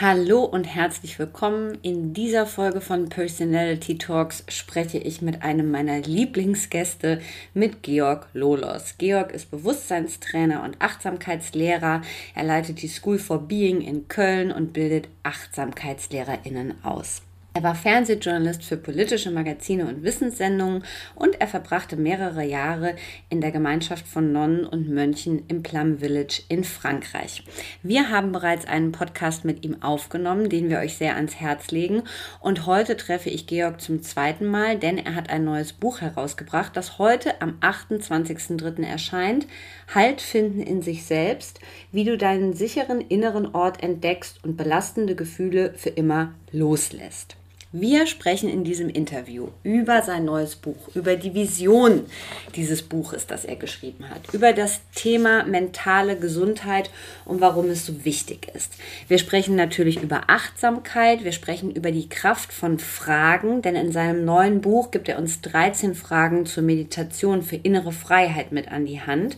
Hallo und herzlich willkommen. In dieser Folge von Personality Talks spreche ich mit einem meiner Lieblingsgäste, mit Georg Lolos. Georg ist Bewusstseinstrainer und Achtsamkeitslehrer. Er leitet die School for Being in Köln und bildet Achtsamkeitslehrerinnen aus. Er war Fernsehjournalist für politische Magazine und Wissenssendungen und er verbrachte mehrere Jahre in der Gemeinschaft von Nonnen und Mönchen im Plum Village in Frankreich. Wir haben bereits einen Podcast mit ihm aufgenommen, den wir euch sehr ans Herz legen. Und heute treffe ich Georg zum zweiten Mal, denn er hat ein neues Buch herausgebracht, das heute am 28.03. erscheint. Halt finden in sich selbst, wie du deinen sicheren inneren Ort entdeckst und belastende Gefühle für immer loslässt. Wir sprechen in diesem Interview über sein neues Buch, über die Vision dieses Buches, das er geschrieben hat, über das Thema mentale Gesundheit und warum es so wichtig ist. Wir sprechen natürlich über Achtsamkeit, wir sprechen über die Kraft von Fragen, denn in seinem neuen Buch gibt er uns 13 Fragen zur Meditation für innere Freiheit mit an die Hand.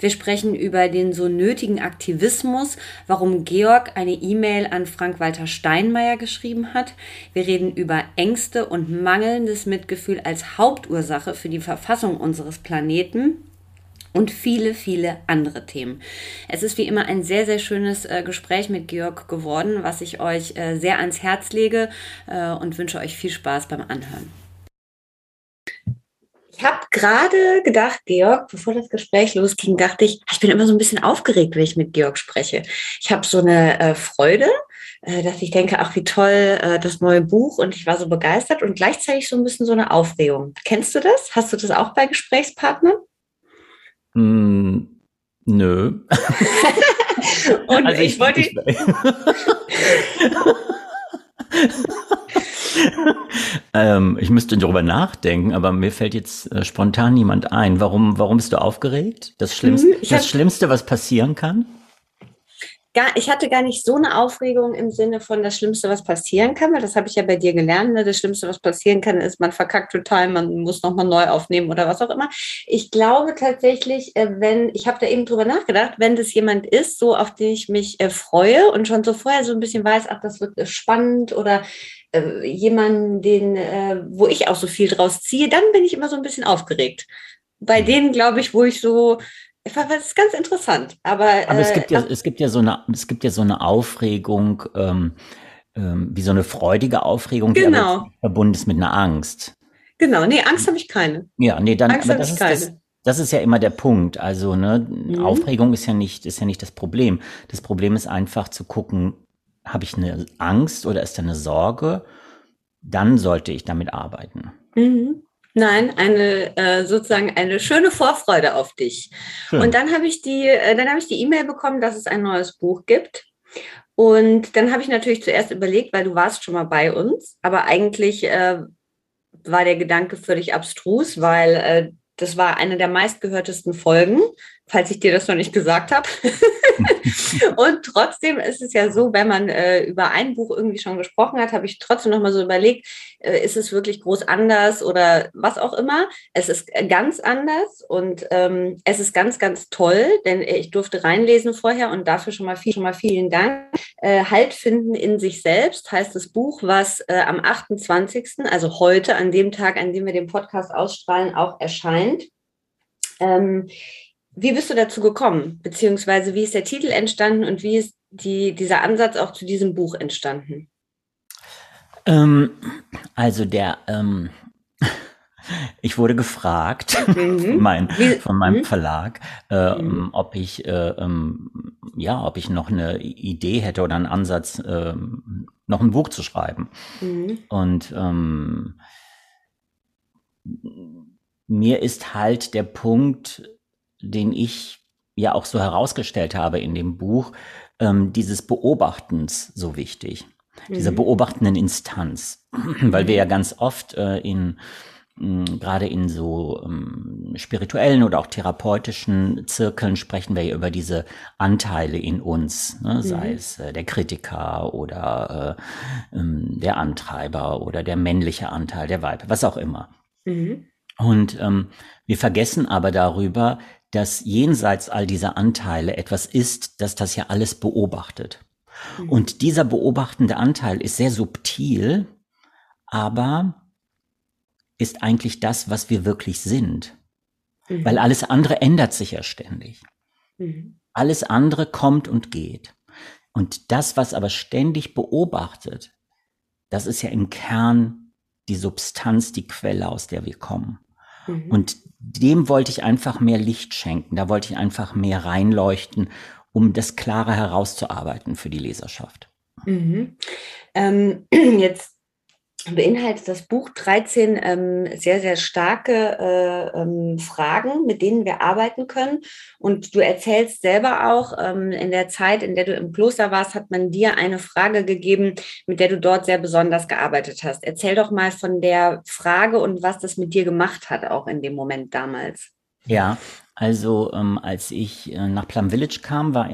Wir sprechen über den so nötigen Aktivismus, warum Georg eine E-Mail an Frank-Walter Steinmeier geschrieben hat. Wir reden über Ängste und mangelndes Mitgefühl als Hauptursache für die Verfassung unseres Planeten und viele, viele andere Themen. Es ist wie immer ein sehr, sehr schönes äh, Gespräch mit Georg geworden, was ich euch äh, sehr ans Herz lege äh, und wünsche euch viel Spaß beim Anhören. Ich habe gerade gedacht, Georg, bevor das Gespräch losging, dachte ich, ich bin immer so ein bisschen aufgeregt, wenn ich mit Georg spreche. Ich habe so eine äh, Freude, dass ich denke, ach wie toll, äh, das neue Buch und ich war so begeistert und gleichzeitig so ein bisschen so eine Aufregung. Kennst du das? Hast du das auch bei Gesprächspartnern? Mm, nö. und also ich, ich wollte. Ich, ähm, ich müsste darüber nachdenken, aber mir fällt jetzt äh, spontan niemand ein. Warum, warum bist du aufgeregt? Das Schlimmste, mhm, das Schlimmste, was passieren kann? Gar, ich hatte gar nicht so eine Aufregung im Sinne von das Schlimmste, was passieren kann, weil das habe ich ja bei dir gelernt. Ne? Das Schlimmste, was passieren kann, ist, man verkackt total, man muss nochmal neu aufnehmen oder was auch immer. Ich glaube tatsächlich, äh, wenn, ich habe da eben drüber nachgedacht, wenn das jemand ist, so auf den ich mich äh, freue und schon so vorher so ein bisschen weiß, ach, das wird äh, spannend oder äh, jemanden, den, äh, wo ich auch so viel draus ziehe, dann bin ich immer so ein bisschen aufgeregt. Bei mhm. denen, glaube ich, wo ich so das ist ganz interessant. Aber, aber es gibt ja, äh, es gibt ja so eine, es gibt ja so eine Aufregung, ähm, ähm, wie so eine freudige Aufregung, genau. die verbunden ist mit einer Angst. Genau, nee, Angst habe ich keine. Ja, nee, dann, Angst aber das ist keine. das, das ist ja immer der Punkt. Also, ne, mhm. Aufregung ist ja nicht, ist ja nicht das Problem. Das Problem ist einfach zu gucken, habe ich eine Angst oder ist da eine Sorge? Dann sollte ich damit arbeiten. Mhm. Nein, eine äh, sozusagen eine schöne Vorfreude auf dich. Hm. Und dann habe ich die, äh, dann habe ich die E-Mail bekommen, dass es ein neues Buch gibt. Und dann habe ich natürlich zuerst überlegt, weil du warst schon mal bei uns, aber eigentlich äh, war der Gedanke völlig abstrus, weil äh, das war eine der meistgehörtesten Folgen, falls ich dir das noch nicht gesagt habe. und trotzdem ist es ja so, wenn man äh, über ein Buch irgendwie schon gesprochen hat, habe ich trotzdem noch mal so überlegt, äh, ist es wirklich groß anders oder was auch immer. Es ist ganz anders und ähm, es ist ganz, ganz toll, denn ich durfte reinlesen vorher und dafür schon mal, viel, schon mal vielen Dank. Äh, halt finden in sich selbst heißt das Buch, was äh, am 28., also heute, an dem Tag, an dem wir den Podcast ausstrahlen, auch erscheint. Ähm, wie bist du dazu gekommen? Beziehungsweise wie ist der Titel entstanden und wie ist die, dieser Ansatz auch zu diesem Buch entstanden? Ähm, also der, ähm, ich wurde gefragt mhm. mein, von meinem mhm. Verlag, äh, mhm. ob ich äh, ähm, ja, ob ich noch eine Idee hätte oder einen Ansatz, äh, noch ein Buch zu schreiben. Mhm. Und ähm, mir ist halt der Punkt, den ich ja auch so herausgestellt habe in dem Buch, ähm, dieses Beobachtens so wichtig, mhm. dieser beobachtenden Instanz, weil wir ja ganz oft äh, in gerade in so ähm, spirituellen oder auch therapeutischen Zirkeln sprechen wir ja über diese Anteile in uns, ne? sei mhm. es äh, der Kritiker oder äh, ähm, der Antreiber oder der männliche Anteil, der Weib, was auch immer. Mhm. Und ähm, wir vergessen aber darüber, dass jenseits all dieser Anteile etwas ist, dass das ja alles beobachtet. Mhm. Und dieser beobachtende Anteil ist sehr subtil, aber ist eigentlich das, was wir wirklich sind. Mhm. Weil alles andere ändert sich ja ständig. Mhm. Alles andere kommt und geht. Und das, was aber ständig beobachtet, das ist ja im Kern die Substanz, die Quelle, aus der wir kommen. Mhm. Und dem wollte ich einfach mehr Licht schenken. Da wollte ich einfach mehr reinleuchten, um das klarer herauszuarbeiten für die Leserschaft. Mhm. Ähm, jetzt beinhaltet das Buch 13 ähm, sehr, sehr starke äh, ähm, Fragen, mit denen wir arbeiten können. Und du erzählst selber auch, ähm, in der Zeit, in der du im Kloster warst, hat man dir eine Frage gegeben, mit der du dort sehr besonders gearbeitet hast. Erzähl doch mal von der Frage und was das mit dir gemacht hat, auch in dem Moment damals. Ja, also ähm, als ich äh, nach Plum Village kam, war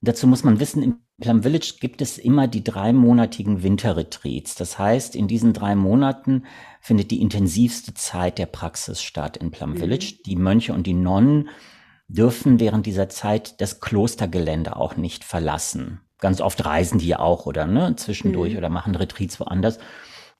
dazu muss man wissen, im Plum Village gibt es immer die dreimonatigen Winterretreats. Das heißt, in diesen drei Monaten findet die intensivste Zeit der Praxis statt in Plum mhm. Village. Die Mönche und die Nonnen dürfen während dieser Zeit das Klostergelände auch nicht verlassen. Ganz oft reisen die ja auch oder ne, zwischendurch mhm. oder machen Retreats woanders.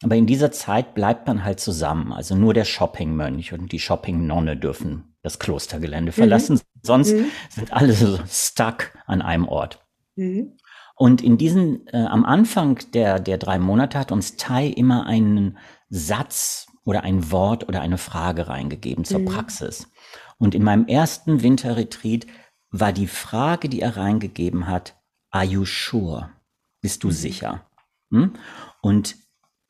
Aber in dieser Zeit bleibt man halt zusammen. Also nur der Shopping-Mönch und die Shopping-Nonne dürfen das Klostergelände verlassen. Mhm. Sonst mhm. sind alle so stuck an einem Ort. Mhm. Und in diesen, äh, am Anfang der, der drei Monate hat uns Tai immer einen Satz oder ein Wort oder eine Frage reingegeben zur mhm. Praxis. Und in meinem ersten Winterretreat war die Frage, die er reingegeben hat, are you sure? Bist du mhm. sicher? Hm? Und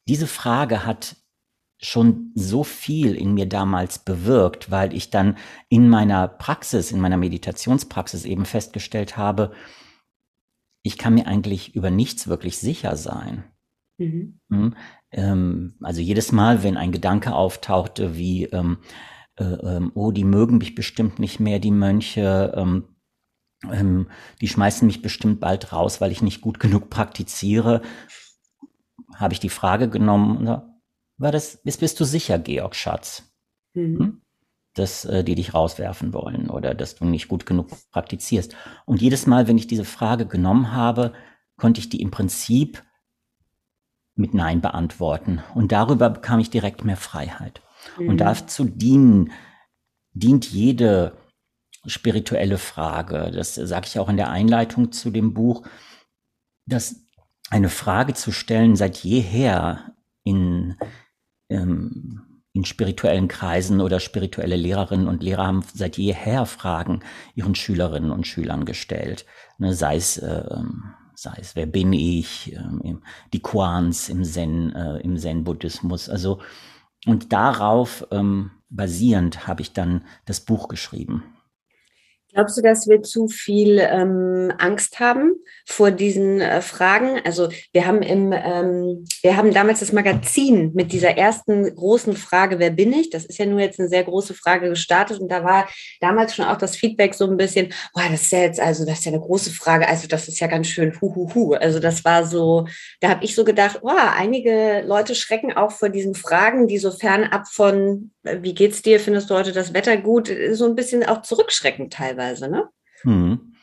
diese Frage hat schon so viel in mir damals bewirkt, weil ich dann in meiner Praxis, in meiner Meditationspraxis eben festgestellt habe, ich kann mir eigentlich über nichts wirklich sicher sein. Mhm. Hm? Ähm, also jedes Mal, wenn ein Gedanke auftauchte, wie, ähm, äh, ähm, oh, die mögen mich bestimmt nicht mehr, die Mönche, ähm, ähm, die schmeißen mich bestimmt bald raus, weil ich nicht gut genug praktiziere, habe ich die Frage genommen, war das, bist, bist du sicher, Georg Schatz? Mhm. Hm? dass äh, die dich rauswerfen wollen oder dass du nicht gut genug praktizierst. Und jedes Mal, wenn ich diese Frage genommen habe, konnte ich die im Prinzip mit Nein beantworten. Und darüber bekam ich direkt mehr Freiheit. Mhm. Und dazu dienen, dient jede spirituelle Frage. Das sage ich auch in der Einleitung zu dem Buch, dass eine Frage zu stellen seit jeher in ähm, in spirituellen Kreisen oder spirituelle Lehrerinnen und Lehrer haben seit jeher Fragen ihren Schülerinnen und Schülern gestellt. Ne, sei es, äh, sei es, wer bin ich, äh, die Quans im Zen, äh, im Zen-Buddhismus. Also, und darauf ähm, basierend habe ich dann das Buch geschrieben. Glaubst du, dass wir zu viel ähm, Angst haben vor diesen äh, Fragen? Also wir haben im, ähm, wir haben damals das Magazin mit dieser ersten großen Frage, wer bin ich? Das ist ja nur jetzt eine sehr große Frage gestartet und da war damals schon auch das Feedback so ein bisschen, boah, das ist ja jetzt also, das ist ja eine große Frage, also das ist ja ganz schön hu hu hu. Also das war so, da habe ich so gedacht, boah, einige Leute schrecken auch vor diesen Fragen, die so fernab von, wie geht's dir, findest du heute das Wetter gut, so ein bisschen auch zurückschrecken teilweise ne? Hm.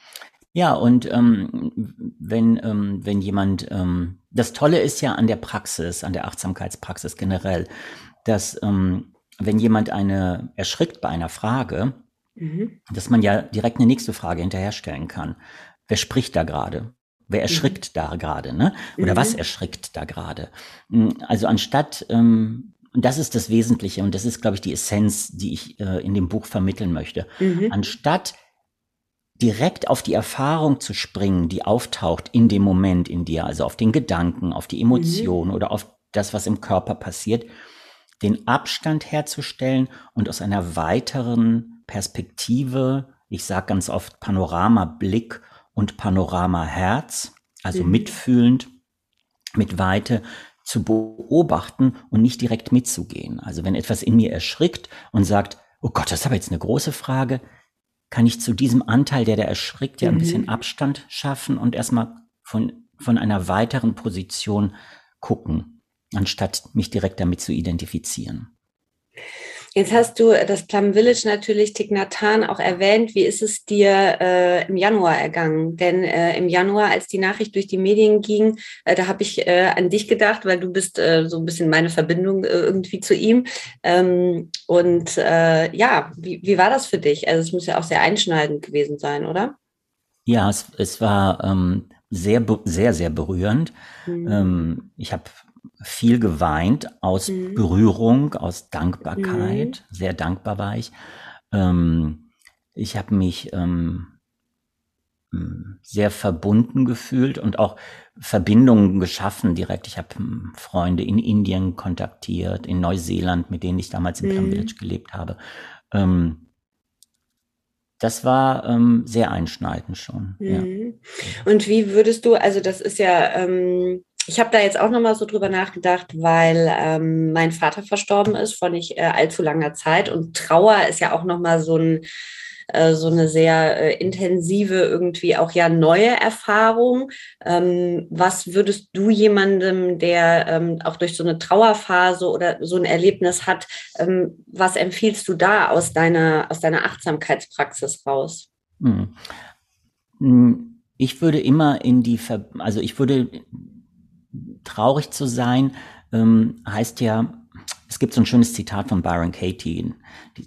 Ja, und ähm, wenn, ähm, wenn jemand, ähm, das Tolle ist ja an der Praxis, an der Achtsamkeitspraxis generell, dass ähm, wenn jemand eine erschrickt bei einer Frage, mhm. dass man ja direkt eine nächste Frage hinterherstellen kann. wer spricht da gerade? Wer mhm. erschrickt mhm. da gerade, ne? Oder mhm. was erschrickt da gerade? Hm, also anstatt, ähm, und das ist das Wesentliche und das ist, glaube ich, die Essenz, die ich äh, in dem Buch vermitteln möchte. Mhm. Anstatt direkt auf die Erfahrung zu springen, die auftaucht in dem Moment in dir, also auf den Gedanken, auf die Emotion mhm. oder auf das, was im Körper passiert, den Abstand herzustellen und aus einer weiteren Perspektive, ich sage ganz oft Panoramablick und Panoramaherz, also mhm. mitfühlend, mit Weite zu beobachten und nicht direkt mitzugehen. Also wenn etwas in mir erschrickt und sagt, oh Gott, das ist aber jetzt eine große Frage, kann ich zu diesem Anteil, der da erschrickt, ja ein mhm. bisschen Abstand schaffen und erstmal von, von einer weiteren Position gucken, anstatt mich direkt damit zu identifizieren. Jetzt hast du das Plum Village natürlich, Tignatan, auch erwähnt. Wie ist es dir äh, im Januar ergangen? Denn äh, im Januar, als die Nachricht durch die Medien ging, äh, da habe ich äh, an dich gedacht, weil du bist äh, so ein bisschen meine Verbindung äh, irgendwie zu ihm. Ähm, und ja, wie, wie war das für dich? Also es muss ja auch sehr einschneidend gewesen sein, oder? Ja, es, es war ähm, sehr, sehr, sehr berührend. Mhm. Ähm, ich habe viel geweint aus mhm. Berührung, aus Dankbarkeit. Mhm. Sehr dankbar war ich. Ähm, ich habe mich ähm, hm, sehr verbunden gefühlt und auch Verbindungen geschaffen direkt. Ich habe Freunde in Indien kontaktiert, in Neuseeland, mit denen ich damals im mhm. Village gelebt habe. Ähm, das war ähm, sehr einschneidend schon. Ja. Mhm. Und wie würdest du, also das ist ja, ähm, ich habe da jetzt auch nochmal so drüber nachgedacht, weil ähm, mein Vater verstorben ist vor nicht äh, allzu langer Zeit und Trauer ist ja auch nochmal so ein äh, so eine sehr äh, intensive, irgendwie auch ja neue Erfahrung. Ähm, was würdest du jemandem, der ähm, auch durch so eine Trauerphase oder so ein Erlebnis hat, ähm, was empfiehlst du da aus deiner, aus deiner Achtsamkeitspraxis raus? Hm. hm ich würde immer in die, Ver also ich würde traurig zu sein, ähm, heißt ja, es gibt so ein schönes Zitat von Byron Katie.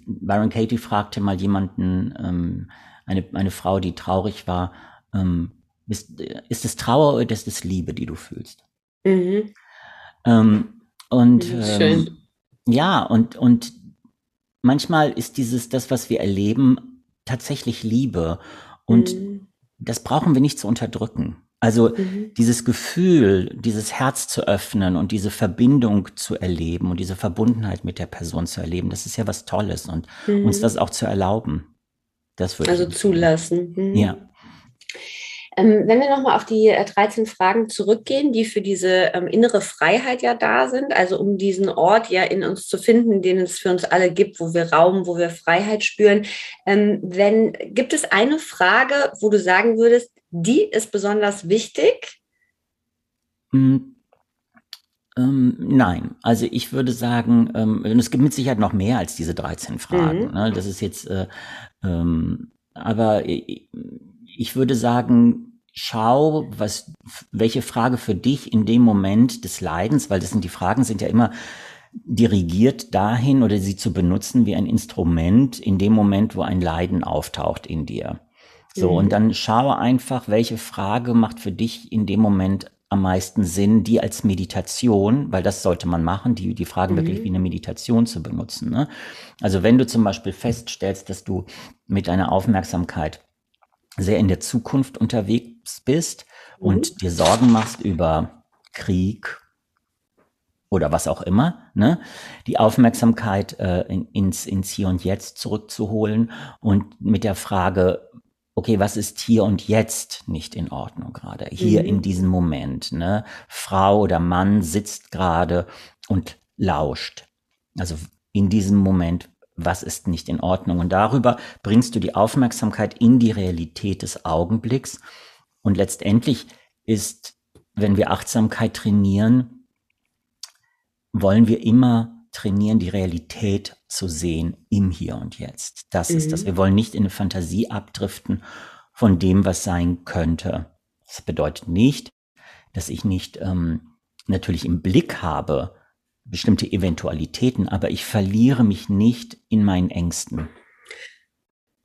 Byron Katie fragte mal jemanden, ähm, eine, eine Frau, die traurig war, ähm, ist, ist es Trauer oder ist es Liebe, die du fühlst? Mhm. Ähm, und mhm, ähm, ja, und, und manchmal ist dieses, das, was wir erleben, tatsächlich Liebe. Und mhm. das brauchen wir nicht zu unterdrücken. Also mhm. dieses Gefühl, dieses Herz zu öffnen und diese Verbindung zu erleben und diese Verbundenheit mit der Person zu erleben, das ist ja was Tolles und mhm. uns das auch zu erlauben. Das würde also zulassen. Mhm. Ja. Ähm, wenn wir nochmal auf die äh, 13 Fragen zurückgehen, die für diese ähm, innere Freiheit ja da sind, also um diesen Ort ja in uns zu finden, den es für uns alle gibt, wo wir Raum, wo wir Freiheit spüren. Ähm, wenn, gibt es eine Frage, wo du sagen würdest, die ist besonders wichtig? Hm, ähm, nein, also ich würde sagen, ähm, es gibt mit Sicherheit noch mehr als diese 13 Fragen. Mhm. Ne? Das ist jetzt, äh, ähm, aber ich würde sagen, schau, was, welche Frage für dich in dem Moment des Leidens, weil das sind die Fragen, sind ja immer dirigiert dahin oder sie zu benutzen wie ein Instrument in dem Moment, wo ein Leiden auftaucht in dir. So, mhm. und dann schaue einfach, welche Frage macht für dich in dem Moment am meisten Sinn, die als Meditation, weil das sollte man machen, die, die Fragen mhm. wirklich wie eine Meditation zu benutzen. Ne? Also wenn du zum Beispiel feststellst, dass du mit deiner Aufmerksamkeit sehr in der Zukunft unterwegs bist mhm. und dir Sorgen machst über Krieg oder was auch immer, ne? die Aufmerksamkeit äh, in, ins, ins Hier und Jetzt zurückzuholen und mit der Frage, okay, was ist hier und jetzt nicht in Ordnung gerade? Hier mhm. in diesem Moment, ne? Frau oder Mann sitzt gerade und lauscht. Also in diesem Moment, was ist nicht in Ordnung? Und darüber bringst du die Aufmerksamkeit in die Realität des Augenblicks. Und letztendlich ist, wenn wir Achtsamkeit trainieren, wollen wir immer trainieren, die Realität zu sehen im Hier und Jetzt. Das mhm. ist das. Mhm. Wir wollen nicht in eine Fantasie abdriften von dem, was sein könnte. Das bedeutet nicht, dass ich nicht ähm, natürlich im Blick habe bestimmte Eventualitäten, aber ich verliere mich nicht in meinen Ängsten.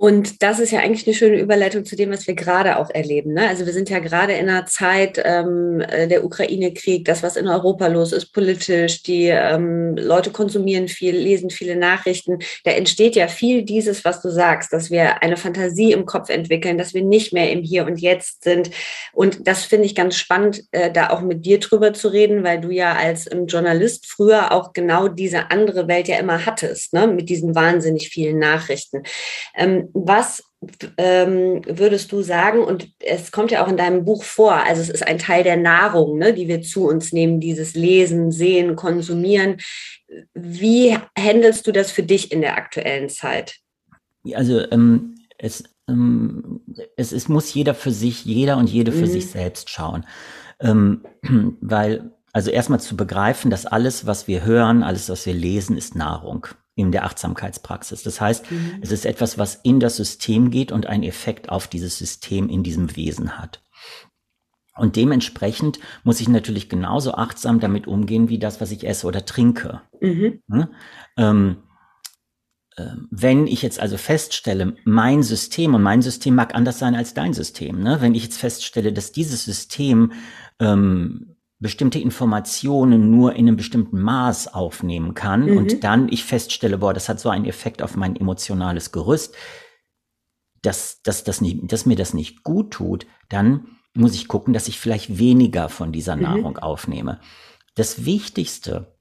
Und das ist ja eigentlich eine schöne Überleitung zu dem, was wir gerade auch erleben. Ne? Also wir sind ja gerade in einer Zeit ähm, äh, der Ukraine-Krieg, das, was in Europa los ist, politisch, die ähm, Leute konsumieren viel, lesen viele Nachrichten. Da entsteht ja viel dieses, was du sagst, dass wir eine Fantasie im Kopf entwickeln, dass wir nicht mehr im Hier und Jetzt sind. Und das finde ich ganz spannend, äh, da auch mit dir drüber zu reden, weil du ja als ähm, Journalist früher auch genau diese andere Welt ja immer hattest, ne? mit diesen wahnsinnig vielen Nachrichten. Was ähm, würdest du sagen, und es kommt ja auch in deinem Buch vor, also es ist ein Teil der Nahrung, ne, die wir zu uns nehmen, dieses Lesen, Sehen, Konsumieren. Wie handelst du das für dich in der aktuellen Zeit? Also ähm, es, ähm, es, es muss jeder für sich, jeder und jede für mhm. sich selbst schauen. Ähm, weil, also erstmal zu begreifen, dass alles, was wir hören, alles, was wir lesen, ist Nahrung in der Achtsamkeitspraxis. Das heißt, mhm. es ist etwas, was in das System geht und einen Effekt auf dieses System in diesem Wesen hat. Und dementsprechend muss ich natürlich genauso achtsam damit umgehen, wie das, was ich esse oder trinke. Mhm. Ja? Ähm, äh, wenn ich jetzt also feststelle, mein System und mein System mag anders sein als dein System, ne? wenn ich jetzt feststelle, dass dieses System ähm, bestimmte Informationen nur in einem bestimmten Maß aufnehmen kann mhm. und dann ich feststelle, boah, das hat so einen Effekt auf mein emotionales Gerüst, dass, dass, dass, nicht, dass mir das nicht gut tut, dann muss ich gucken, dass ich vielleicht weniger von dieser mhm. Nahrung aufnehme. Das Wichtigste,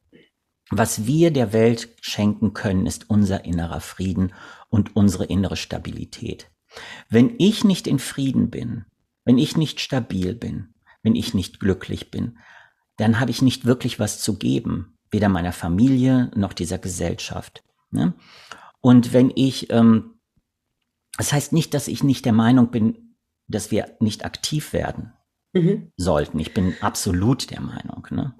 was wir der Welt schenken können, ist unser innerer Frieden und unsere innere Stabilität. Wenn ich nicht in Frieden bin, wenn ich nicht stabil bin, wenn ich nicht glücklich bin, dann habe ich nicht wirklich was zu geben, weder meiner Familie noch dieser Gesellschaft. Ne? Und wenn ich, ähm, das heißt nicht, dass ich nicht der Meinung bin, dass wir nicht aktiv werden mhm. sollten. Ich bin absolut der Meinung. Ne?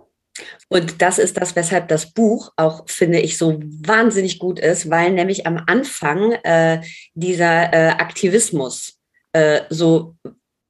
Und das ist das, weshalb das Buch auch, finde ich, so wahnsinnig gut ist, weil nämlich am Anfang äh, dieser äh, Aktivismus äh, so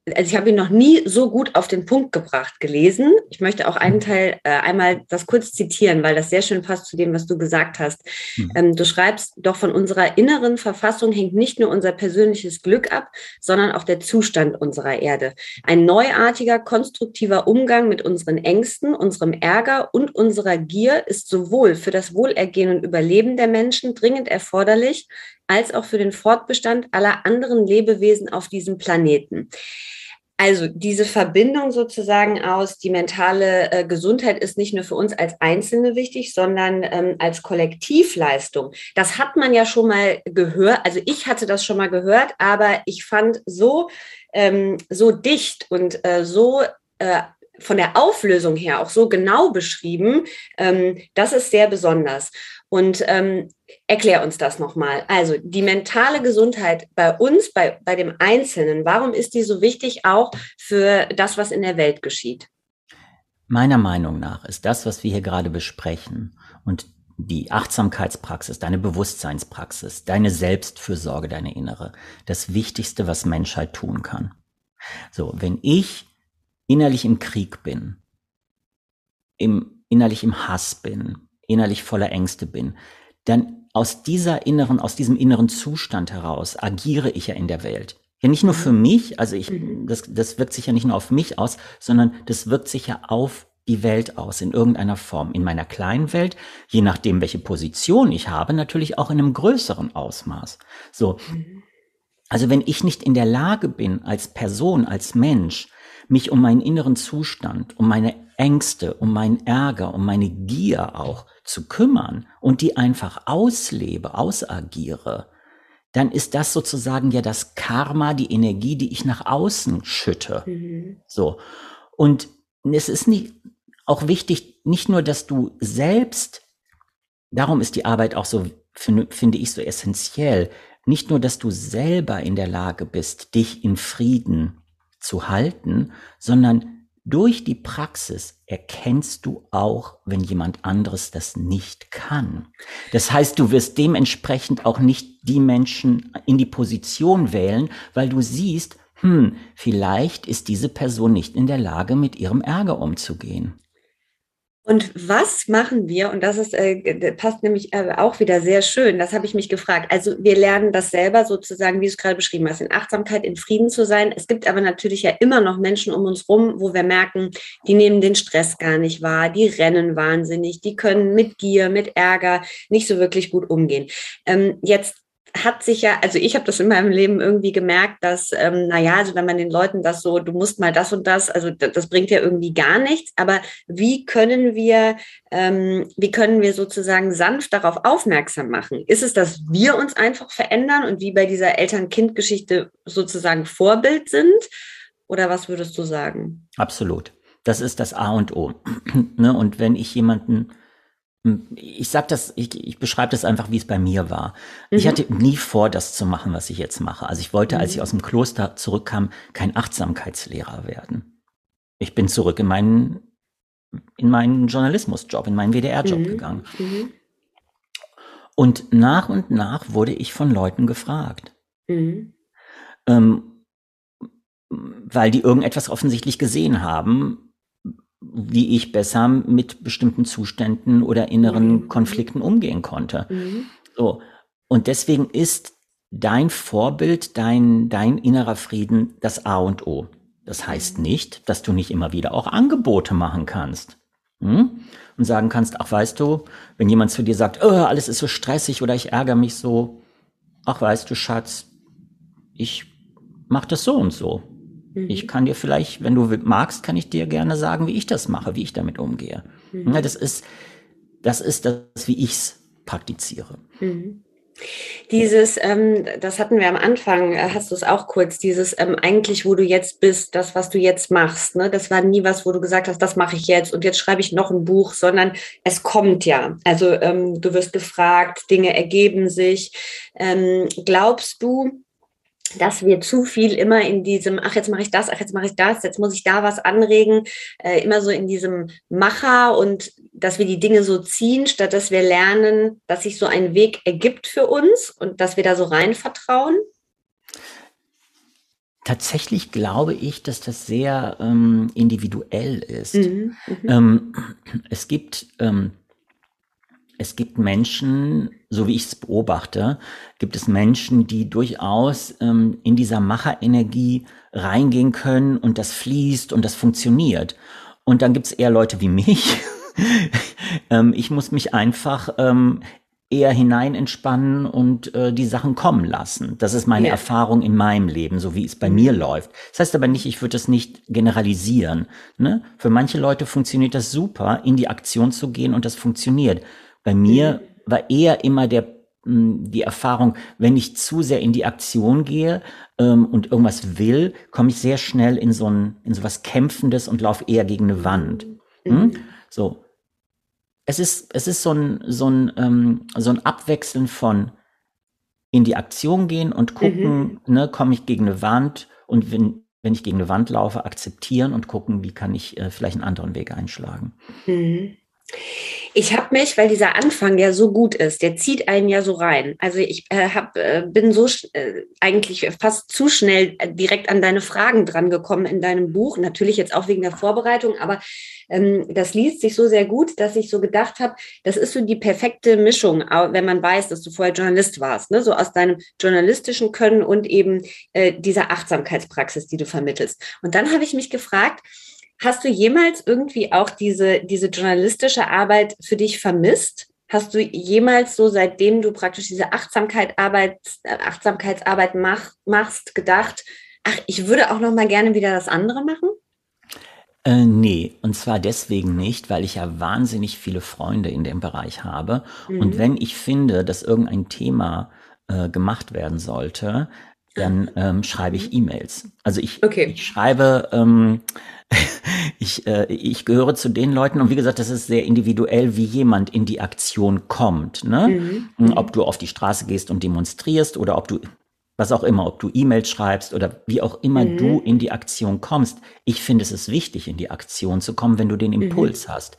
also ich habe ihn noch nie so gut auf den Punkt gebracht gelesen. Ich möchte auch einen Teil äh, einmal das kurz zitieren, weil das sehr schön passt zu dem, was du gesagt hast. Mhm. Ähm, du schreibst, doch von unserer inneren Verfassung hängt nicht nur unser persönliches Glück ab, sondern auch der Zustand unserer Erde. Ein neuartiger, konstruktiver Umgang mit unseren Ängsten, unserem Ärger und unserer Gier ist sowohl für das Wohlergehen und Überleben der Menschen dringend erforderlich, als auch für den Fortbestand aller anderen Lebewesen auf diesem Planeten. Also diese Verbindung sozusagen aus, die mentale äh, Gesundheit ist nicht nur für uns als Einzelne wichtig, sondern ähm, als Kollektivleistung. Das hat man ja schon mal gehört. Also ich hatte das schon mal gehört, aber ich fand so, ähm, so dicht und äh, so äh, von der Auflösung her auch so genau beschrieben. Ähm, das ist sehr besonders. Und ähm, erklär uns das nochmal. Also die mentale Gesundheit bei uns, bei, bei dem Einzelnen, warum ist die so wichtig auch für das, was in der Welt geschieht? Meiner Meinung nach ist das, was wir hier gerade besprechen und die Achtsamkeitspraxis, deine Bewusstseinspraxis, deine Selbstfürsorge, deine innere, das Wichtigste, was Menschheit tun kann. So, wenn ich innerlich im Krieg bin, im, innerlich im Hass bin, innerlich voller Ängste bin, dann aus dieser inneren, aus diesem inneren Zustand heraus agiere ich ja in der Welt. Ja, nicht nur für mhm. mich, also ich, mhm. das, das wirkt sich ja nicht nur auf mich aus, sondern das wirkt sich ja auf die Welt aus in irgendeiner Form. In meiner kleinen Welt, je nachdem, welche Position ich habe, natürlich auch in einem größeren Ausmaß. So. Mhm. Also wenn ich nicht in der Lage bin, als Person, als Mensch, mich um meinen inneren Zustand, um meine Ängste, um meinen Ärger, um meine Gier auch zu kümmern und die einfach auslebe, ausagiere, dann ist das sozusagen ja das Karma, die Energie, die ich nach außen schütte. Mhm. So. Und es ist nicht, auch wichtig, nicht nur, dass du selbst, darum ist die Arbeit auch so, finde, finde ich so essentiell, nicht nur, dass du selber in der Lage bist, dich in Frieden zu halten, sondern durch die Praxis erkennst du auch, wenn jemand anderes das nicht kann. Das heißt, du wirst dementsprechend auch nicht die Menschen in die Position wählen, weil du siehst, hm, vielleicht ist diese Person nicht in der Lage, mit ihrem Ärger umzugehen. Und was machen wir? Und das ist, äh, passt nämlich äh, auch wieder sehr schön. Das habe ich mich gefragt. Also wir lernen das selber sozusagen, wie du es gerade beschrieben hast, in Achtsamkeit, in Frieden zu sein. Es gibt aber natürlich ja immer noch Menschen um uns rum, wo wir merken, die nehmen den Stress gar nicht wahr, die rennen wahnsinnig, die können mit Gier, mit Ärger nicht so wirklich gut umgehen. Ähm, jetzt hat sich ja, also ich habe das in meinem Leben irgendwie gemerkt, dass, ähm, naja, also wenn man den Leuten das so, du musst mal das und das, also das, das bringt ja irgendwie gar nichts. Aber wie können wir, ähm, wie können wir sozusagen sanft darauf aufmerksam machen? Ist es, dass wir uns einfach verändern und wie bei dieser Eltern-Kind-Geschichte sozusagen Vorbild sind? Oder was würdest du sagen? Absolut. Das ist das A und O. ne? Und wenn ich jemanden ich sag das, ich, ich beschreibe das einfach, wie es bei mir war. Mhm. Ich hatte nie vor, das zu machen, was ich jetzt mache. Also ich wollte, mhm. als ich aus dem Kloster zurückkam, kein Achtsamkeitslehrer werden. Ich bin zurück in meinen, in meinen Journalismusjob, in meinen WDR-Job mhm. gegangen. Mhm. Und nach und nach wurde ich von Leuten gefragt. Mhm. Ähm, weil die irgendetwas offensichtlich gesehen haben, wie ich besser mit bestimmten Zuständen oder inneren mhm. Konflikten umgehen konnte. Mhm. So. Und deswegen ist dein Vorbild, dein, dein innerer Frieden das A und O. Das heißt mhm. nicht, dass du nicht immer wieder auch Angebote machen kannst. Hm? Und sagen kannst, ach weißt du, wenn jemand zu dir sagt, oh, alles ist so stressig oder ich ärgere mich so, ach weißt du, Schatz, ich mach das so und so. Mhm. Ich kann dir vielleicht, wenn du magst, kann ich dir gerne sagen, wie ich das mache, wie ich damit umgehe. Mhm. Das ist, das ist das, wie ich es praktiziere. Mhm. Dieses, ähm, das hatten wir am Anfang, äh, hast du es auch kurz, dieses ähm, eigentlich, wo du jetzt bist, das, was du jetzt machst, ne? das war nie was, wo du gesagt hast, das mache ich jetzt und jetzt schreibe ich noch ein Buch, sondern es kommt ja. Also ähm, du wirst gefragt, Dinge ergeben sich. Ähm, glaubst du, dass wir zu viel immer in diesem, ach, jetzt mache ich das, ach, jetzt mache ich das, jetzt muss ich da was anregen, äh, immer so in diesem Macher und dass wir die Dinge so ziehen, statt dass wir lernen, dass sich so ein Weg ergibt für uns und dass wir da so rein vertrauen? Tatsächlich glaube ich, dass das sehr ähm, individuell ist. Mhm, mhm. ähm, es gibt ähm, es gibt Menschen, so wie ich es beobachte, gibt es Menschen, die durchaus ähm, in dieser Macherenergie reingehen können und das fließt und das funktioniert. Und dann gibt es eher Leute wie mich. ähm, ich muss mich einfach ähm, eher hinein entspannen und äh, die Sachen kommen lassen. Das ist meine ja. Erfahrung in meinem Leben, so wie es bei mir läuft. Das heißt aber nicht, ich würde das nicht generalisieren. Ne? Für manche Leute funktioniert das super, in die Aktion zu gehen und das funktioniert. Bei mir mhm. war eher immer der hm, die Erfahrung, wenn ich zu sehr in die Aktion gehe ähm, und irgendwas will, komme ich sehr schnell in so ein in so was Kämpfendes und laufe eher gegen eine Wand. Hm? Mhm. So, es ist es ist so ein so ein ähm, so ein Abwechseln von in die Aktion gehen und gucken, mhm. ne, komme ich gegen eine Wand und wenn wenn ich gegen eine Wand laufe, akzeptieren und gucken, wie kann ich äh, vielleicht einen anderen Weg einschlagen. Mhm. Ich habe mich, weil dieser Anfang ja so gut ist, der zieht einen ja so rein. Also ich äh, hab, äh, bin so äh, eigentlich fast zu schnell äh, direkt an deine Fragen dran gekommen in deinem Buch. Natürlich jetzt auch wegen der Vorbereitung, aber ähm, das liest sich so sehr gut, dass ich so gedacht habe, das ist so die perfekte Mischung, wenn man weiß, dass du vorher Journalist warst, ne? so aus deinem journalistischen Können und eben äh, dieser Achtsamkeitspraxis, die du vermittelst. Und dann habe ich mich gefragt, Hast du jemals irgendwie auch diese, diese journalistische Arbeit für dich vermisst? Hast du jemals so, seitdem du praktisch diese Achtsamkeit Arbeit, Achtsamkeitsarbeit mach, machst, gedacht, ach, ich würde auch noch mal gerne wieder das andere machen? Äh, nee, und zwar deswegen nicht, weil ich ja wahnsinnig viele Freunde in dem Bereich habe. Mhm. Und wenn ich finde, dass irgendein Thema äh, gemacht werden sollte, dann ähm, schreibe ich mhm. E-Mails. Also ich, okay. ich schreibe, ähm, ich, äh, ich gehöre zu den Leuten und wie gesagt, das ist sehr individuell, wie jemand in die Aktion kommt. Ne? Mhm. mhm. Ob du auf die Straße gehst und demonstrierst oder ob du was auch immer, ob du E-Mails schreibst oder wie auch immer mhm. du in die Aktion kommst. Ich finde, es ist wichtig, in die Aktion zu kommen, wenn du den Impuls mhm. hast.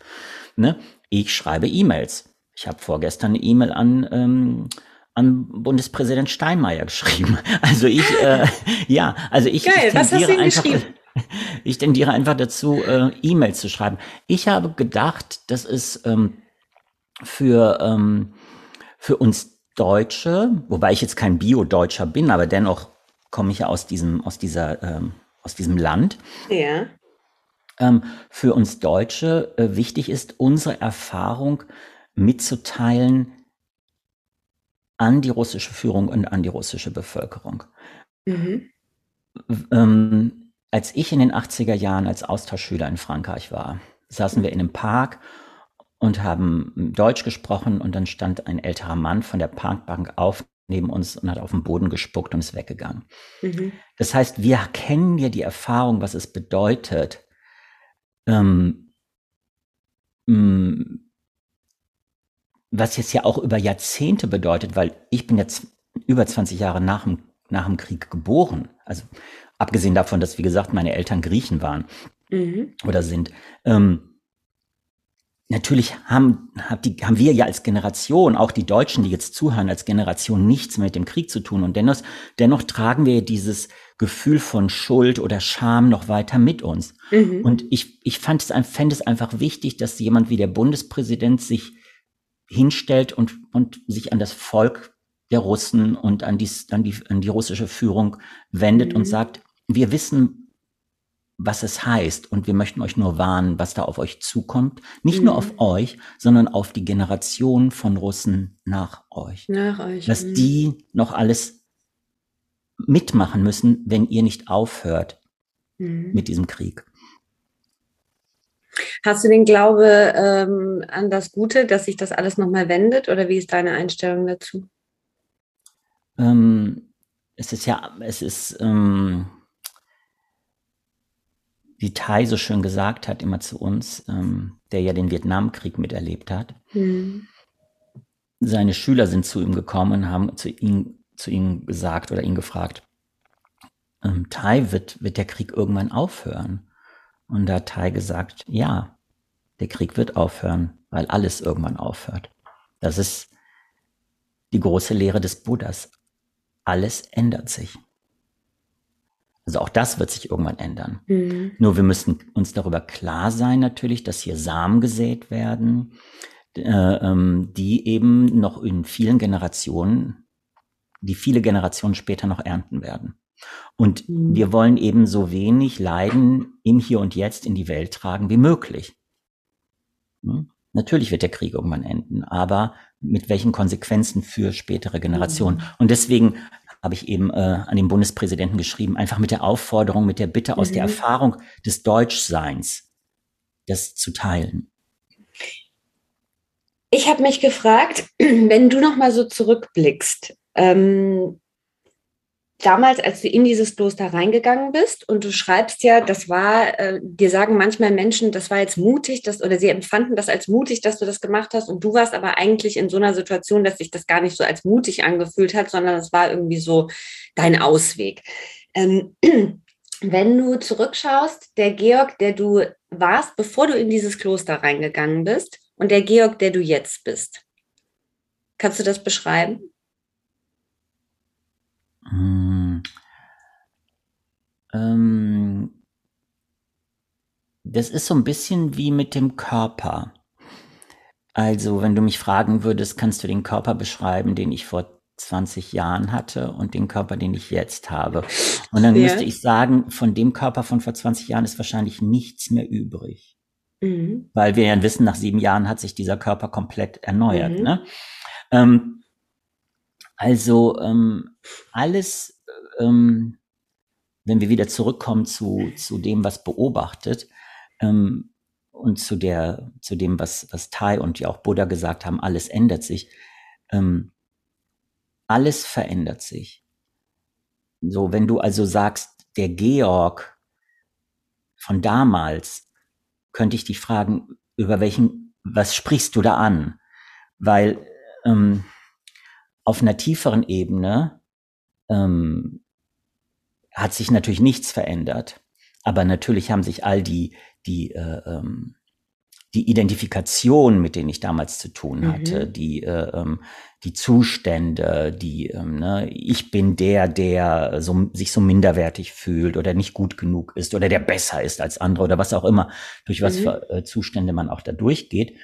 Ne? Ich schreibe E-Mails. Ich habe vorgestern eine E-Mail an ähm, an Bundespräsident Steinmeier geschrieben. Also ich, äh, ja, also ich, Geil, ich was hast du ihm einfach. ich tendiere einfach dazu, äh, E-Mails zu schreiben. Ich habe gedacht, das ist ähm, für, ähm, für uns Deutsche, wobei ich jetzt kein Bio-Deutscher bin, aber dennoch komme ich ja aus diesem, aus dieser, ähm, aus diesem Land. Ja. Ähm, für uns Deutsche äh, wichtig ist, unsere Erfahrung mitzuteilen an die russische Führung und an die russische Bevölkerung. Mhm. Ähm, als ich in den 80er Jahren als Austauschschüler in Frankreich war, saßen wir in einem Park und haben Deutsch gesprochen und dann stand ein älterer Mann von der Parkbank auf neben uns und hat auf den Boden gespuckt und ist weggegangen. Mhm. Das heißt, wir kennen ja die Erfahrung, was es bedeutet, ähm, was jetzt ja auch über Jahrzehnte bedeutet, weil ich bin jetzt über 20 Jahre nach dem, nach dem Krieg geboren. Also abgesehen davon, dass, wie gesagt, meine Eltern Griechen waren mhm. oder sind. Ähm, Natürlich haben, die, haben wir ja als Generation, auch die Deutschen, die jetzt zuhören, als Generation nichts mit dem Krieg zu tun. Und dennoch, dennoch tragen wir dieses Gefühl von Schuld oder Scham noch weiter mit uns. Mhm. Und ich, ich fand es, fände es einfach wichtig, dass jemand wie der Bundespräsident sich hinstellt und, und sich an das Volk der Russen und an die, an die, an die russische Führung wendet mhm. und sagt, wir wissen, was es heißt. Und wir möchten euch nur warnen, was da auf euch zukommt. Nicht mhm. nur auf euch, sondern auf die Generation von Russen nach euch. Nach euch. Dass mhm. die noch alles mitmachen müssen, wenn ihr nicht aufhört mhm. mit diesem Krieg. Hast du den Glaube ähm, an das Gute, dass sich das alles nochmal wendet? Oder wie ist deine Einstellung dazu? Ähm, es ist ja, es ist, ähm, wie Tai so schön gesagt hat, immer zu uns, ähm, der ja den Vietnamkrieg miterlebt hat. Mhm. Seine Schüler sind zu ihm gekommen und haben zu ihm, zu ihm gesagt oder ihn gefragt, ähm, Tai, wird, wird der Krieg irgendwann aufhören? Und da hat Tai gesagt, ja, der Krieg wird aufhören, weil alles irgendwann aufhört. Das ist die große Lehre des Buddhas. Alles ändert sich. Also auch das wird sich irgendwann ändern. Mhm. Nur wir müssen uns darüber klar sein natürlich, dass hier Samen gesät werden, äh, ähm, die eben noch in vielen Generationen, die viele Generationen später noch ernten werden. Und mhm. wir wollen eben so wenig Leiden im Hier und Jetzt in die Welt tragen wie möglich. Hm? Natürlich wird der Krieg irgendwann enden, aber mit welchen Konsequenzen für spätere Generationen. Mhm. Und deswegen habe ich eben äh, an den Bundespräsidenten geschrieben, einfach mit der Aufforderung, mit der Bitte aus mhm. der Erfahrung des Deutschseins, das zu teilen. Ich habe mich gefragt, wenn du noch mal so zurückblickst, ähm, damals, als du in dieses Kloster reingegangen bist und du schreibst ja, das war, äh, dir sagen manchmal Menschen, das war jetzt mutig, dass, oder sie empfanden das als mutig, dass du das gemacht hast und du warst aber eigentlich in so einer Situation, dass sich das gar nicht so als mutig angefühlt hat, sondern es war irgendwie so dein Ausweg. Ähm, wenn du zurückschaust, der Georg, der du warst, bevor du in dieses Kloster reingegangen bist und der Georg, der du jetzt bist, kannst du das beschreiben? Hm. Ähm, das ist so ein bisschen wie mit dem Körper. Also, wenn du mich fragen würdest, kannst du den Körper beschreiben, den ich vor 20 Jahren hatte und den Körper, den ich jetzt habe. Und dann ja. müsste ich sagen, von dem Körper von vor 20 Jahren ist wahrscheinlich nichts mehr übrig. Mhm. Weil wir ja wissen, nach sieben Jahren hat sich dieser Körper komplett erneuert. Mhm. Ne? Ähm, also ähm, alles, ähm, wenn wir wieder zurückkommen zu, zu dem, was beobachtet ähm, und zu, der, zu dem, was, was Tai und ja auch Buddha gesagt haben, alles ändert sich. Ähm, alles verändert sich. So, wenn du also sagst, der Georg von damals, könnte ich dich fragen, über welchen, was sprichst du da an? Weil ähm, auf einer tieferen Ebene ähm, hat sich natürlich nichts verändert. Aber natürlich haben sich all die, die, äh, ähm, die Identifikation, mit denen ich damals zu tun hatte, mhm. die, äh, ähm, die Zustände, die, ähm, ne, ich bin der, der so, sich so minderwertig fühlt oder nicht gut genug ist oder der besser ist als andere oder was auch immer, durch was mhm. für äh, Zustände man auch da durchgeht,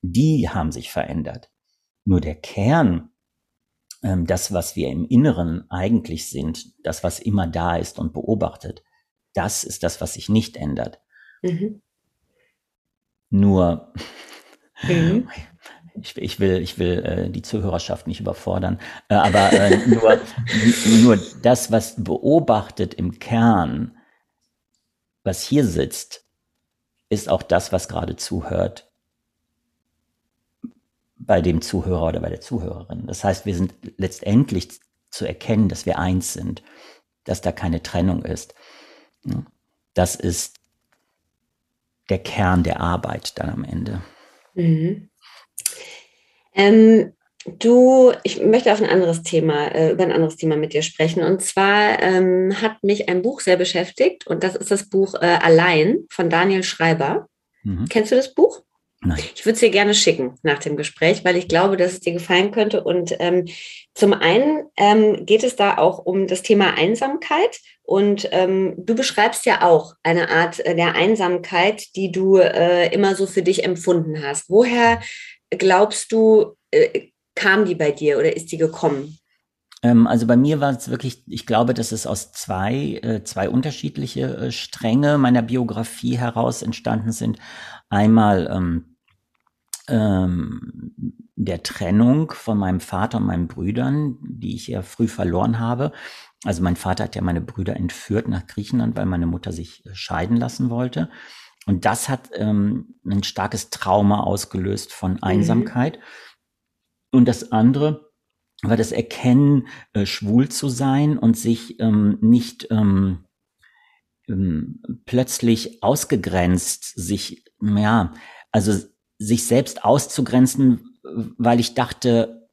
die haben sich verändert. Nur der Kern, das, was wir im Inneren eigentlich sind, das, was immer da ist und beobachtet, das ist das, was sich nicht ändert. Mhm. Nur, mhm. ich, ich, will, ich will äh, die Zuhörerschaft nicht überfordern, äh, aber äh, nur, nur das, was beobachtet im Kern, was hier sitzt, ist auch das, was gerade zuhört bei dem Zuhörer oder bei der Zuhörerin. Das heißt, wir sind letztendlich zu erkennen, dass wir eins sind, dass da keine Trennung ist. Das ist der Kern der Arbeit dann am Ende. Mhm. Ähm, du, ich möchte auf ein anderes Thema, äh, über ein anderes Thema mit dir sprechen. Und zwar ähm, hat mich ein Buch sehr beschäftigt und das ist das Buch äh, Allein von Daniel Schreiber. Mhm. Kennst du das Buch? Nein. Ich würde es dir gerne schicken nach dem Gespräch, weil ich glaube, dass es dir gefallen könnte. Und ähm, zum einen ähm, geht es da auch um das Thema Einsamkeit. Und ähm, du beschreibst ja auch eine Art äh, der Einsamkeit, die du äh, immer so für dich empfunden hast. Woher glaubst du, äh, kam die bei dir oder ist die gekommen? Ähm, also bei mir war es wirklich, ich glaube, dass es aus zwei, äh, zwei unterschiedliche äh, Stränge meiner Biografie heraus entstanden sind. Einmal ähm, ähm, der Trennung von meinem Vater und meinen Brüdern, die ich ja früh verloren habe. Also mein Vater hat ja meine Brüder entführt nach Griechenland, weil meine Mutter sich äh, scheiden lassen wollte. Und das hat ähm, ein starkes Trauma ausgelöst von mhm. Einsamkeit. Mhm. Und das andere war das Erkennen, äh, schwul zu sein und sich ähm, nicht ähm, ähm, plötzlich ausgegrenzt, sich, ja, also sich selbst auszugrenzen, weil ich dachte,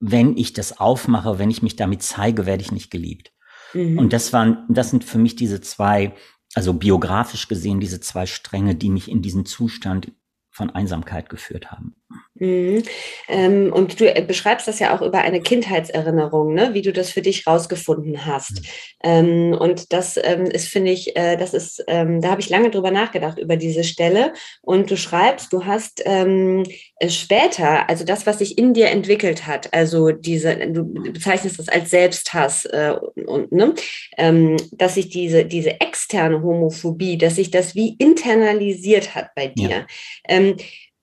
wenn ich das aufmache, wenn ich mich damit zeige, werde ich nicht geliebt. Mhm. Und das waren, das sind für mich diese zwei, also biografisch gesehen, diese zwei Stränge, die mich in diesen Zustand von Einsamkeit geführt haben. Mhm. Ähm, und du äh, beschreibst das ja auch über eine Kindheitserinnerung, ne? wie du das für dich rausgefunden hast. Mhm. Ähm, und das ähm, ist, finde ich, äh, das ist, ähm, da habe ich lange drüber nachgedacht über diese Stelle. Und du schreibst, du hast ähm, äh, später, also das, was sich in dir entwickelt hat, also diese, du bezeichnest das als Selbsthass äh, und ne? Ähm, dass sich diese, diese externe Homophobie, dass sich das wie internalisiert hat bei dir. Ja.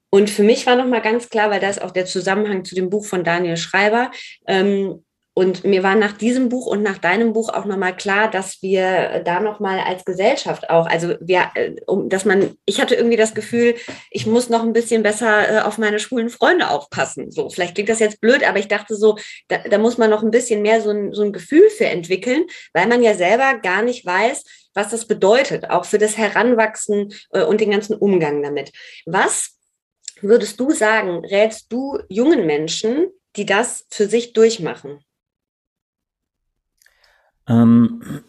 Und für mich war nochmal ganz klar, weil da ist auch der Zusammenhang zu dem Buch von Daniel Schreiber. Ähm, und mir war nach diesem Buch und nach deinem Buch auch nochmal klar, dass wir da nochmal als Gesellschaft auch, also wir, äh, um, dass man, ich hatte irgendwie das Gefühl, ich muss noch ein bisschen besser äh, auf meine schwulen Freunde aufpassen. So, vielleicht klingt das jetzt blöd, aber ich dachte so, da, da muss man noch ein bisschen mehr so ein, so ein Gefühl für entwickeln, weil man ja selber gar nicht weiß, was das bedeutet, auch für das Heranwachsen äh, und den ganzen Umgang damit. Was würdest du sagen, rätst du jungen Menschen, die das für sich durchmachen? Ähm,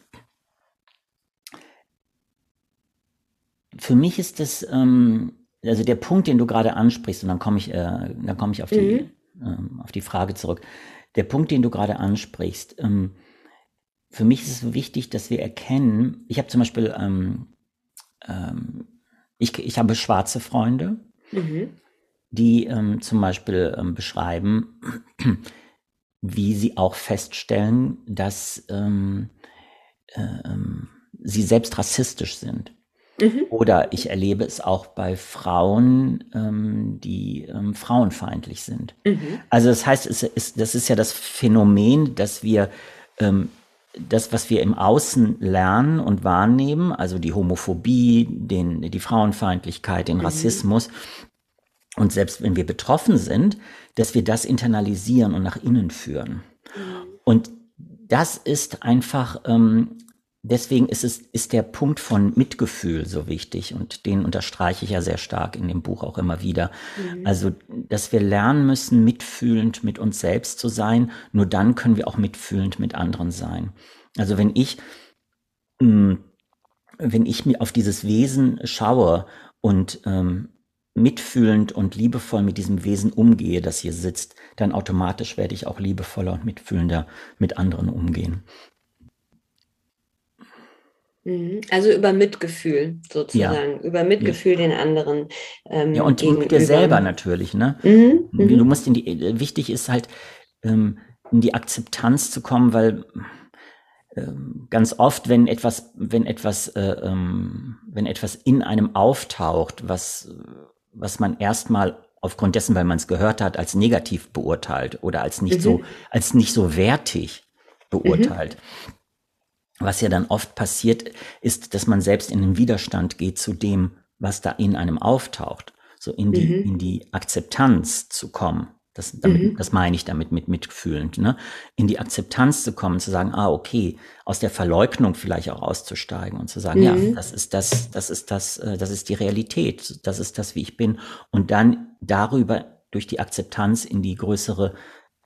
für mich ist das, ähm, also der Punkt, den du gerade ansprichst, und dann komme ich, äh, dann komme ich auf die, mhm. ähm, auf die Frage zurück. Der Punkt, den du gerade ansprichst, ähm, für mich ist es wichtig, dass wir erkennen, ich habe zum Beispiel, ähm, ähm, ich, ich habe schwarze Freunde, mhm. die ähm, zum Beispiel ähm, beschreiben, wie sie auch feststellen, dass ähm, ähm, sie selbst rassistisch sind. Mhm. Oder ich erlebe es auch bei Frauen, ähm, die ähm, frauenfeindlich sind. Mhm. Also das heißt, es ist, das ist ja das Phänomen, dass wir ähm, das, was wir im Außen lernen und wahrnehmen, also die Homophobie, den, die Frauenfeindlichkeit, den mhm. Rassismus, und selbst wenn wir betroffen sind, dass wir das internalisieren und nach innen führen. Mhm. Und das ist einfach, ähm, deswegen ist es, ist der Punkt von Mitgefühl so wichtig und den unterstreiche ich ja sehr stark in dem Buch auch immer wieder. Mhm. Also, dass wir lernen müssen, mitfühlend mit uns selbst zu sein, nur dann können wir auch mitfühlend mit anderen sein. Also, wenn ich, mh, mm, wenn ich mir auf dieses Wesen schaue und ähm, mitfühlend und liebevoll mit diesem Wesen umgehe, das hier sitzt, dann automatisch werde ich auch liebevoller und mitfühlender mit anderen umgehen. Mhm. Also über Mitgefühl sozusagen, ja. über Mitgefühl ja. den anderen. Ähm, ja, und mit dir selber natürlich, ne? Mhm. Mhm. Du musst in die, wichtig ist halt, ähm, in die Akzeptanz zu kommen, weil ähm, ganz oft, wenn etwas, wenn etwas, äh, ähm, wenn etwas in einem auftaucht, was, was man erstmal aufgrund dessen, weil man es gehört hat, als negativ beurteilt oder als nicht mhm. so, als nicht so wertig beurteilt. Mhm. Was ja dann oft passiert, ist, dass man selbst in den Widerstand geht zu dem, was da in einem auftaucht. So in die, mhm. in die Akzeptanz zu kommen. Das, damit, mhm. das meine ich damit mit mitfühlend, ne? In die Akzeptanz zu kommen, zu sagen, ah, okay, aus der Verleugnung vielleicht auch auszusteigen und zu sagen, mhm. ja, das ist das, das ist das, äh, das ist die Realität, das ist das, wie ich bin. Und dann darüber durch die Akzeptanz in die größere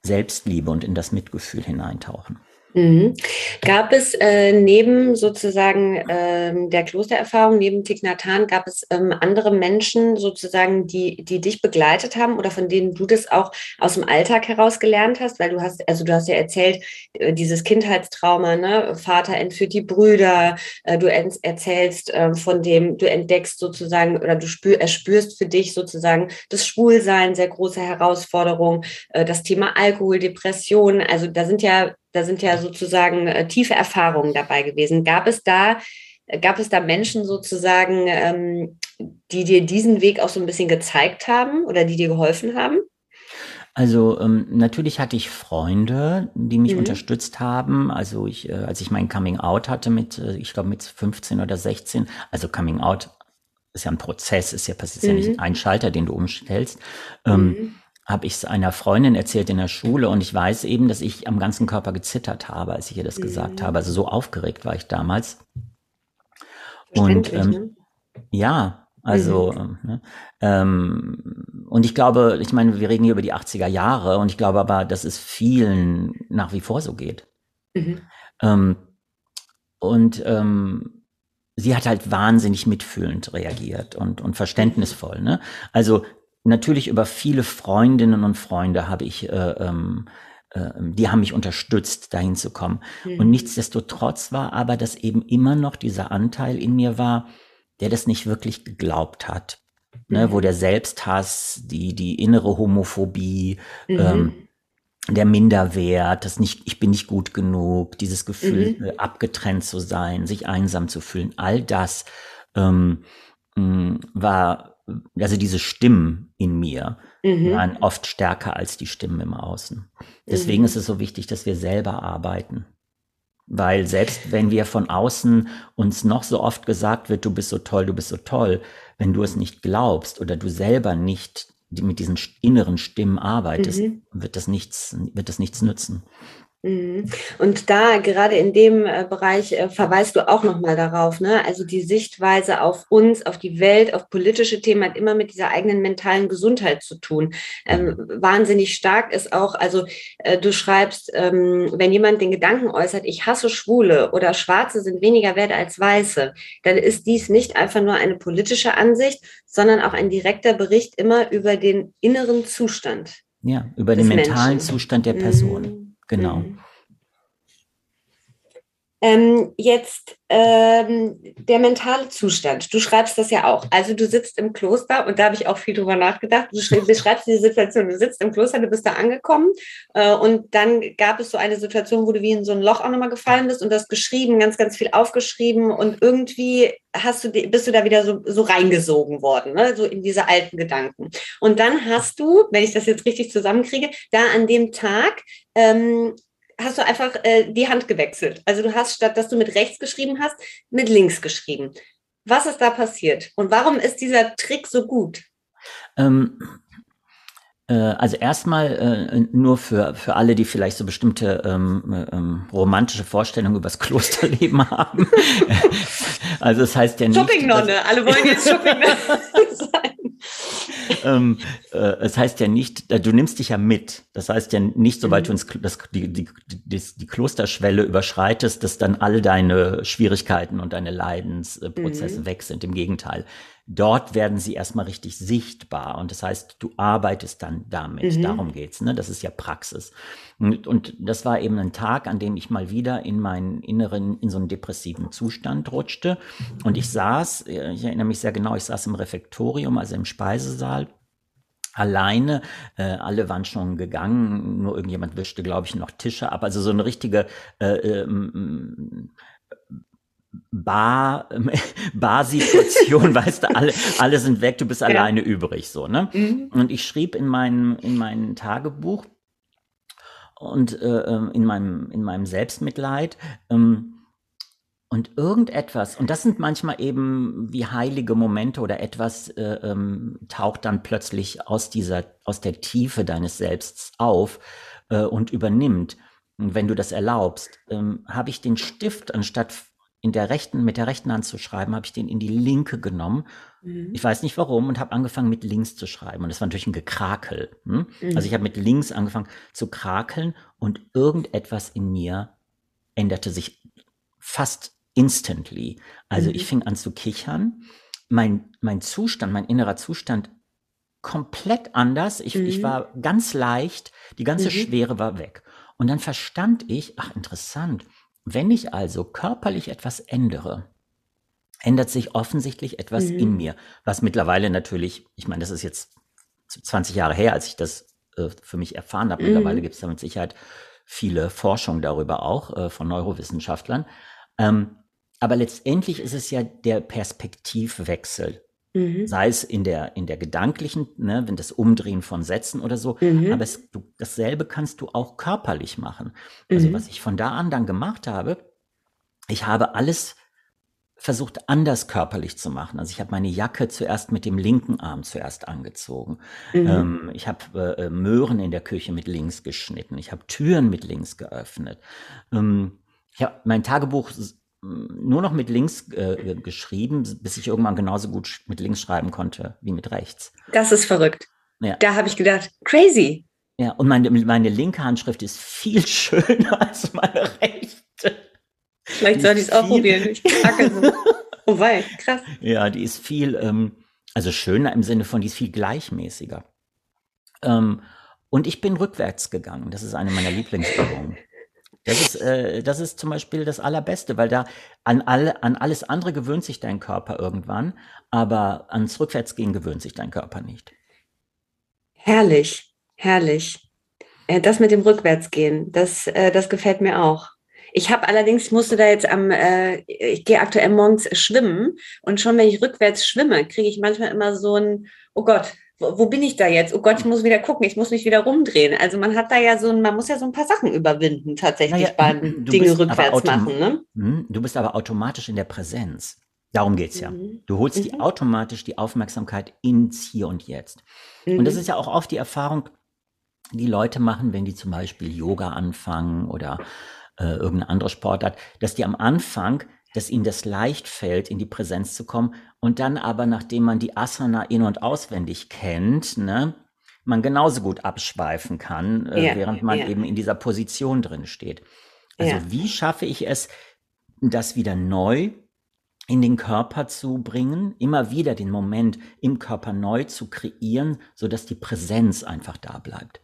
Selbstliebe und in das Mitgefühl hineintauchen. Mhm. Gab es äh, neben sozusagen ähm, der Klostererfahrung, neben Tignatan, gab es ähm, andere Menschen sozusagen, die, die dich begleitet haben oder von denen du das auch aus dem Alltag heraus gelernt hast? Weil du hast, also du hast ja erzählt, äh, dieses Kindheitstrauma, ne? Vater entführt die Brüder, äh, du erzählst äh, von dem, du entdeckst sozusagen oder du spür, erspürst für dich sozusagen das Schwulsein, sehr große Herausforderung, äh, das Thema Alkohol, Depression, also da sind ja da sind ja sozusagen äh, tiefe Erfahrungen dabei gewesen. Gab es da, gab es da Menschen sozusagen, ähm, die dir diesen Weg auch so ein bisschen gezeigt haben oder die dir geholfen haben? Also ähm, natürlich hatte ich Freunde, die mich mhm. unterstützt haben. Also ich, äh, als ich mein Coming Out hatte mit, äh, ich glaube mit 15 oder 16, also Coming Out ist ja ein Prozess, ist ja passiert mhm. ja nicht mhm. ein Schalter, den du umstellst. Ähm, mhm habe ich es einer Freundin erzählt in der Schule und ich weiß eben, dass ich am ganzen Körper gezittert habe, als ich ihr das mhm. gesagt habe. Also so aufgeregt war ich damals. Und ähm, ne? ja, also mhm. Ähm, ne, ähm, und ich glaube, ich meine, wir reden hier über die 80er Jahre und ich glaube aber, dass es vielen nach wie vor so geht. Mhm. Ähm, und ähm, sie hat halt wahnsinnig mitfühlend reagiert und, und verständnisvoll. Ne? Also natürlich über viele Freundinnen und Freunde habe ich, äh, ähm, äh, die haben mich unterstützt, dahin zu kommen. Mhm. Und nichtsdestotrotz war aber, dass eben immer noch dieser Anteil in mir war, der das nicht wirklich geglaubt hat. Ne, mhm. wo der Selbsthass, die, die innere Homophobie, mhm. ähm, der Minderwert, das nicht, ich bin nicht gut genug, dieses Gefühl, mhm. äh, abgetrennt zu sein, sich einsam zu fühlen, all das ähm, mh, war also diese Stimmen in mir mhm. waren oft stärker als die Stimmen im Außen. Deswegen mhm. ist es so wichtig, dass wir selber arbeiten. Weil selbst wenn wir von außen uns noch so oft gesagt wird, du bist so toll, du bist so toll, wenn du es nicht glaubst oder du selber nicht mit diesen inneren Stimmen arbeitest, mhm. wird das nichts, wird das nichts nützen. Mhm. Und da gerade in dem äh, Bereich äh, verweist du auch nochmal darauf, ne? Also die Sichtweise auf uns, auf die Welt, auf politische Themen hat immer mit dieser eigenen mentalen Gesundheit zu tun. Ähm, wahnsinnig stark ist auch, also äh, du schreibst, ähm, wenn jemand den Gedanken äußert, ich hasse Schwule oder Schwarze sind weniger wert als Weiße, dann ist dies nicht einfach nur eine politische Ansicht, sondern auch ein direkter Bericht immer über den inneren Zustand. Ja, über den mentalen Menschen. Zustand der Person. Mhm. Genau. Mhm. Ähm, jetzt ähm, der mentale Zustand. Du schreibst das ja auch. Also du sitzt im Kloster und da habe ich auch viel drüber nachgedacht. Du beschreibst die Situation. Du sitzt im Kloster, du bist da angekommen äh, und dann gab es so eine Situation, wo du wie in so ein Loch auch nochmal gefallen bist und das geschrieben, ganz, ganz viel aufgeschrieben und irgendwie hast du, bist du da wieder so, so reingesogen worden, ne? so in diese alten Gedanken. Und dann hast du, wenn ich das jetzt richtig zusammenkriege, da an dem Tag ähm, hast du einfach äh, die Hand gewechselt. Also du hast statt, dass du mit rechts geschrieben hast, mit links geschrieben. Was ist da passiert? Und warum ist dieser Trick so gut? Ähm, äh, also erstmal äh, nur für, für alle, die vielleicht so bestimmte ähm, ähm, romantische Vorstellungen über das Klosterleben haben. also das heißt ja nicht... Shopping-Nonne, alle wollen jetzt Shopping-Nonne sein. ähm, äh, es heißt ja nicht, äh, du nimmst dich ja mit. Das heißt ja nicht, sobald mhm. du ins, das, die, die, die, die Klosterschwelle überschreitest, dass dann all deine Schwierigkeiten und deine Leidensprozesse mhm. weg sind. Im Gegenteil. Dort werden sie erstmal richtig sichtbar. Und das heißt, du arbeitest dann damit. Mhm. Darum geht's. Ne? Das ist ja Praxis. Und, und das war eben ein Tag, an dem ich mal wieder in meinen inneren, in so einen depressiven Zustand rutschte. Und ich saß, äh, ich erinnere mich sehr genau, ich saß im Refektorium, also im Speisesaal alleine. Äh, alle waren schon gegangen, nur irgendjemand wischte, glaube ich, noch Tische ab. Also so eine richtige äh, äh, Bar, Bar-Situation, weißt du, alle, alle sind weg, du bist ja. alleine übrig, so, ne? Mhm. Und ich schrieb in meinem, in meinem Tagebuch und äh, ähm, in meinem, in meinem Selbstmitleid, ähm, und irgendetwas, und das sind manchmal eben wie heilige Momente oder etwas äh, ähm, taucht dann plötzlich aus dieser, aus der Tiefe deines Selbsts auf äh, und übernimmt. Und wenn du das erlaubst, ähm, habe ich den Stift anstatt in der rechten, mit der rechten Hand zu schreiben, habe ich den in die linke genommen. Mhm. Ich weiß nicht warum und habe angefangen mit links zu schreiben. Und das war natürlich ein Gekrakel. Hm? Mhm. Also ich habe mit links angefangen zu krakeln und irgendetwas in mir änderte sich fast instantly. Also mhm. ich fing an zu kichern. Mein, mein Zustand, mein innerer Zustand komplett anders. Ich, ich mhm. war ganz leicht. Die ganze mhm. Schwere war weg. Und dann verstand ich, ach interessant, wenn ich also körperlich etwas ändere, ändert sich offensichtlich etwas mhm. in mir, was mittlerweile natürlich, ich meine, das ist jetzt 20 Jahre her, als ich das äh, für mich erfahren habe. Mhm. Mittlerweile gibt es da mit Sicherheit viele Forschungen darüber auch äh, von Neurowissenschaftlern. Ähm, aber letztendlich ist es ja der Perspektivwechsel. Mhm. Sei es in der, in der gedanklichen, ne, wenn das Umdrehen von Sätzen oder so. Mhm. Aber es, du, dasselbe kannst du auch körperlich machen. Also, mhm. was ich von da an dann gemacht habe, ich habe alles versucht, anders körperlich zu machen. Also ich habe meine Jacke zuerst mit dem linken Arm zuerst angezogen. Mhm. Ähm, ich habe äh, Möhren in der Küche mit links geschnitten. Ich habe Türen mit links geöffnet. Ähm, ich habe mein Tagebuch nur noch mit links äh, geschrieben, bis ich irgendwann genauso gut mit links schreiben konnte wie mit rechts. Das ist verrückt. Ja. Da habe ich gedacht, crazy. Ja, und meine, meine linke Handschrift ist viel schöner als meine rechte. Vielleicht soll ich es auch probieren. Ich kacke so. Oh wei, krass. Ja, die ist viel, ähm, also schöner im Sinne von, die ist viel gleichmäßiger. Ähm, und ich bin rückwärts gegangen. Das ist eine meiner Lieblingsübungen. Das ist, äh, das ist zum Beispiel das Allerbeste, weil da an, alle, an alles andere gewöhnt sich dein Körper irgendwann, aber ans Rückwärtsgehen gewöhnt sich dein Körper nicht. Herrlich, herrlich. Äh, das mit dem Rückwärtsgehen, das, äh, das gefällt mir auch. Ich habe allerdings, musste da jetzt am, äh, ich gehe aktuell morgens schwimmen und schon wenn ich rückwärts schwimme, kriege ich manchmal immer so ein, oh Gott, wo, bin ich da jetzt? Oh Gott, ich muss wieder gucken, ich muss mich wieder rumdrehen. Also man hat da ja so, man muss ja so ein paar Sachen überwinden, tatsächlich naja, beim Dinge rückwärts machen. Ne? Hm, du bist aber automatisch in der Präsenz. Darum geht's ja. Mhm. Du holst mhm. die automatisch die Aufmerksamkeit ins Hier und Jetzt. Mhm. Und das mhm. ist ja auch oft die Erfahrung, die Leute machen, wenn die zum Beispiel Yoga anfangen oder äh, irgendeine andere Sportart, dass die am Anfang dass ihnen das leicht fällt, in die Präsenz zu kommen und dann aber, nachdem man die Asana in- und auswendig kennt, ne, man genauso gut abschweifen kann, äh, ja, während man ja. eben in dieser Position drin steht. Also ja. wie schaffe ich es, das wieder neu in den Körper zu bringen, immer wieder den Moment im Körper neu zu kreieren, so dass die Präsenz einfach da bleibt.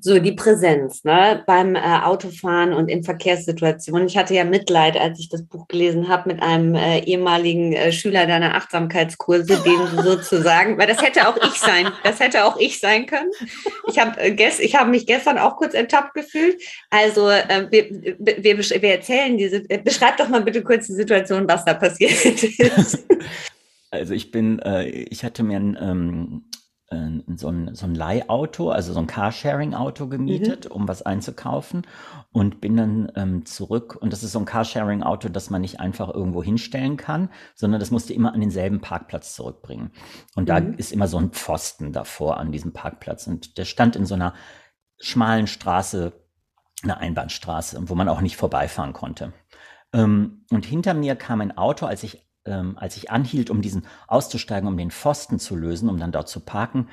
So, die Präsenz ne, beim äh, Autofahren und in Verkehrssituationen. Ich hatte ja Mitleid, als ich das Buch gelesen habe, mit einem äh, ehemaligen äh, Schüler deiner Achtsamkeitskurse, den sozusagen, weil das hätte auch ich sein, das hätte auch ich sein können. Ich habe äh, ich hab mich gestern auch kurz enttappt gefühlt. Also, äh, wir, wir, wir erzählen diese, äh, beschreib doch mal bitte kurz die Situation, was da passiert ist. Also ich bin, ich hatte mir ein, ähm, äh, so ein, so ein Leihauto, also so ein Carsharing-Auto gemietet, mhm. um was einzukaufen und bin dann ähm, zurück. Und das ist so ein Carsharing-Auto, das man nicht einfach irgendwo hinstellen kann, sondern das musste immer an denselben Parkplatz zurückbringen. Und da mhm. ist immer so ein Pfosten davor an diesem Parkplatz. Und der stand in so einer schmalen Straße, eine Einbahnstraße, wo man auch nicht vorbeifahren konnte. Ähm, und hinter mir kam ein Auto, als ich ähm, als ich anhielt, um diesen auszusteigen, um den Pfosten zu lösen, um dann dort zu parken,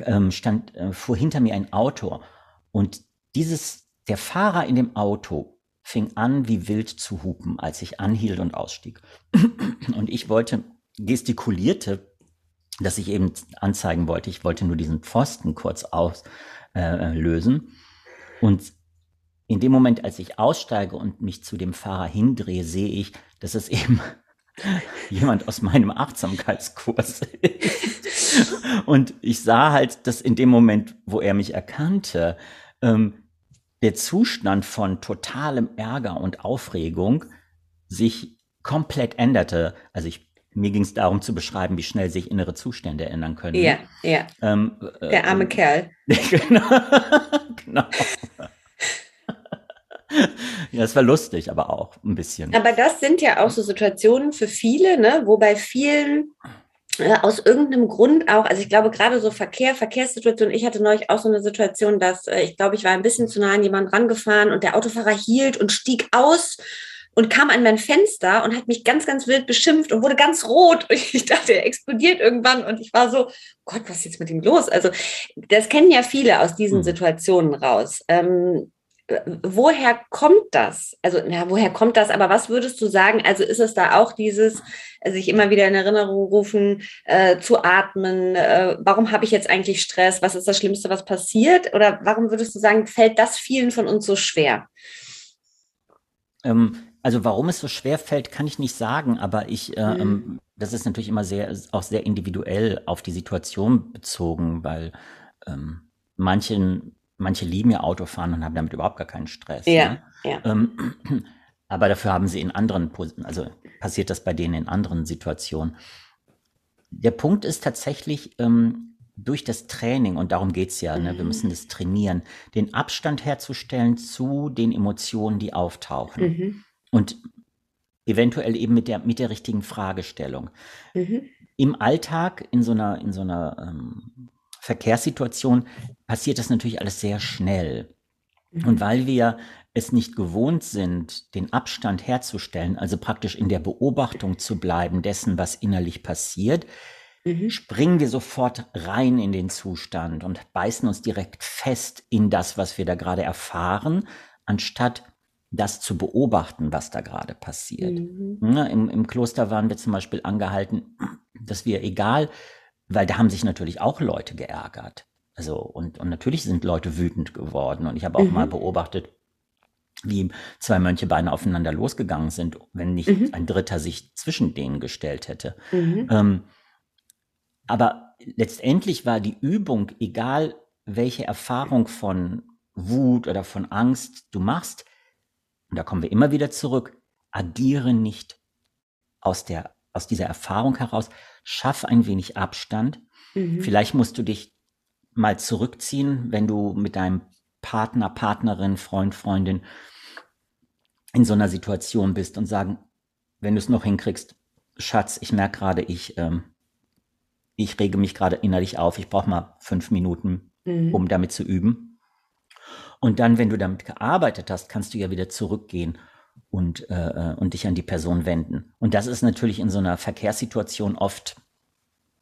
ähm, stand, äh, fuhr hinter mir ein Auto. Und dieses, der Fahrer in dem Auto fing an, wie wild zu hupen, als ich anhielt und ausstieg. Und ich wollte, gestikulierte, dass ich eben anzeigen wollte, ich wollte nur diesen Pfosten kurz auslösen. Äh, und in dem Moment, als ich aussteige und mich zu dem Fahrer hindrehe, sehe ich, dass es eben jemand aus meinem Achtsamkeitskurs ist. Und ich sah halt, dass in dem Moment, wo er mich erkannte, ähm, der Zustand von totalem Ärger und Aufregung sich komplett änderte. Also ich, mir ging es darum zu beschreiben, wie schnell sich innere Zustände ändern können. Ja, ja. Ähm, der arme äh, Kerl. genau. genau ja, es war lustig, aber auch ein bisschen. Aber das sind ja auch so Situationen für viele, ne, wo bei vielen äh, aus irgendeinem Grund auch, also ich glaube gerade so Verkehr, Verkehrssituationen, ich hatte neulich auch so eine Situation, dass äh, ich glaube, ich war ein bisschen zu nah an jemanden rangefahren und der Autofahrer hielt und stieg aus und kam an mein Fenster und hat mich ganz, ganz wild beschimpft und wurde ganz rot. Und ich dachte, er explodiert irgendwann. Und ich war so, Gott, was ist jetzt mit ihm los? Also, das kennen ja viele aus diesen hm. Situationen raus. Ähm, woher kommt das? Also, na, woher kommt das? Aber was würdest du sagen? Also, ist es da auch dieses, äh, sich immer wieder in Erinnerung rufen, äh, zu atmen? Äh, warum habe ich jetzt eigentlich Stress? Was ist das Schlimmste, was passiert? Oder warum würdest du sagen, fällt das vielen von uns so schwer? Ähm, also, warum es so schwer fällt, kann ich nicht sagen, aber ich, äh, mhm. Ähm, das ist natürlich immer sehr, auch sehr individuell auf die Situation bezogen, weil ähm, manchen manche lieben ja Autofahren und haben damit überhaupt gar keinen Stress. Ja, ne? ja. Ähm, aber dafür haben sie in anderen, also passiert das bei denen in anderen Situationen. Der Punkt ist tatsächlich, ähm, durch das Training, und darum geht's ja, ne, wir mhm. müssen das trainieren, den Abstand herzustellen zu den Emotionen, die auftauchen. Mhm. Und eventuell eben mit der, mit der richtigen Fragestellung. Mhm. Im Alltag, in so einer, in so einer ähm, Verkehrssituation passiert das natürlich alles sehr schnell. Mhm. Und weil wir es nicht gewohnt sind, den Abstand herzustellen, also praktisch in der Beobachtung zu bleiben dessen, was innerlich passiert, mhm. springen wir sofort rein in den Zustand und beißen uns direkt fest in das, was wir da gerade erfahren, anstatt das zu beobachten, was da gerade passiert. Mhm. Ja, im, Im Kloster waren wir zum Beispiel angehalten, dass wir, egal weil da haben sich natürlich auch Leute geärgert. Also, und, und natürlich sind Leute wütend geworden. Und ich habe auch mhm. mal beobachtet, wie zwei Mönche beinahe aufeinander losgegangen sind, wenn nicht mhm. ein Dritter sich zwischen denen gestellt hätte. Mhm. Ähm, aber letztendlich war die Übung, egal welche Erfahrung von Wut oder von Angst du machst, und da kommen wir immer wieder zurück, agiere nicht aus, der, aus dieser Erfahrung heraus, schaff ein wenig Abstand. Mhm. Vielleicht musst du dich mal zurückziehen, wenn du mit deinem Partner, Partnerin, Freund, Freundin in so einer Situation bist und sagen, wenn du es noch hinkriegst, Schatz, ich merke gerade, ich, ähm, ich rege mich gerade innerlich auf, ich brauche mal fünf Minuten, mhm. um damit zu üben. Und dann, wenn du damit gearbeitet hast, kannst du ja wieder zurückgehen und, äh, äh, und dich an die Person wenden. Und das ist natürlich in so einer Verkehrssituation oft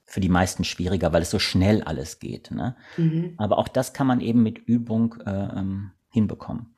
für die meisten schwieriger, weil es so schnell alles geht. Ne? Mhm. Aber auch das kann man eben mit Übung äh, ähm, hinbekommen.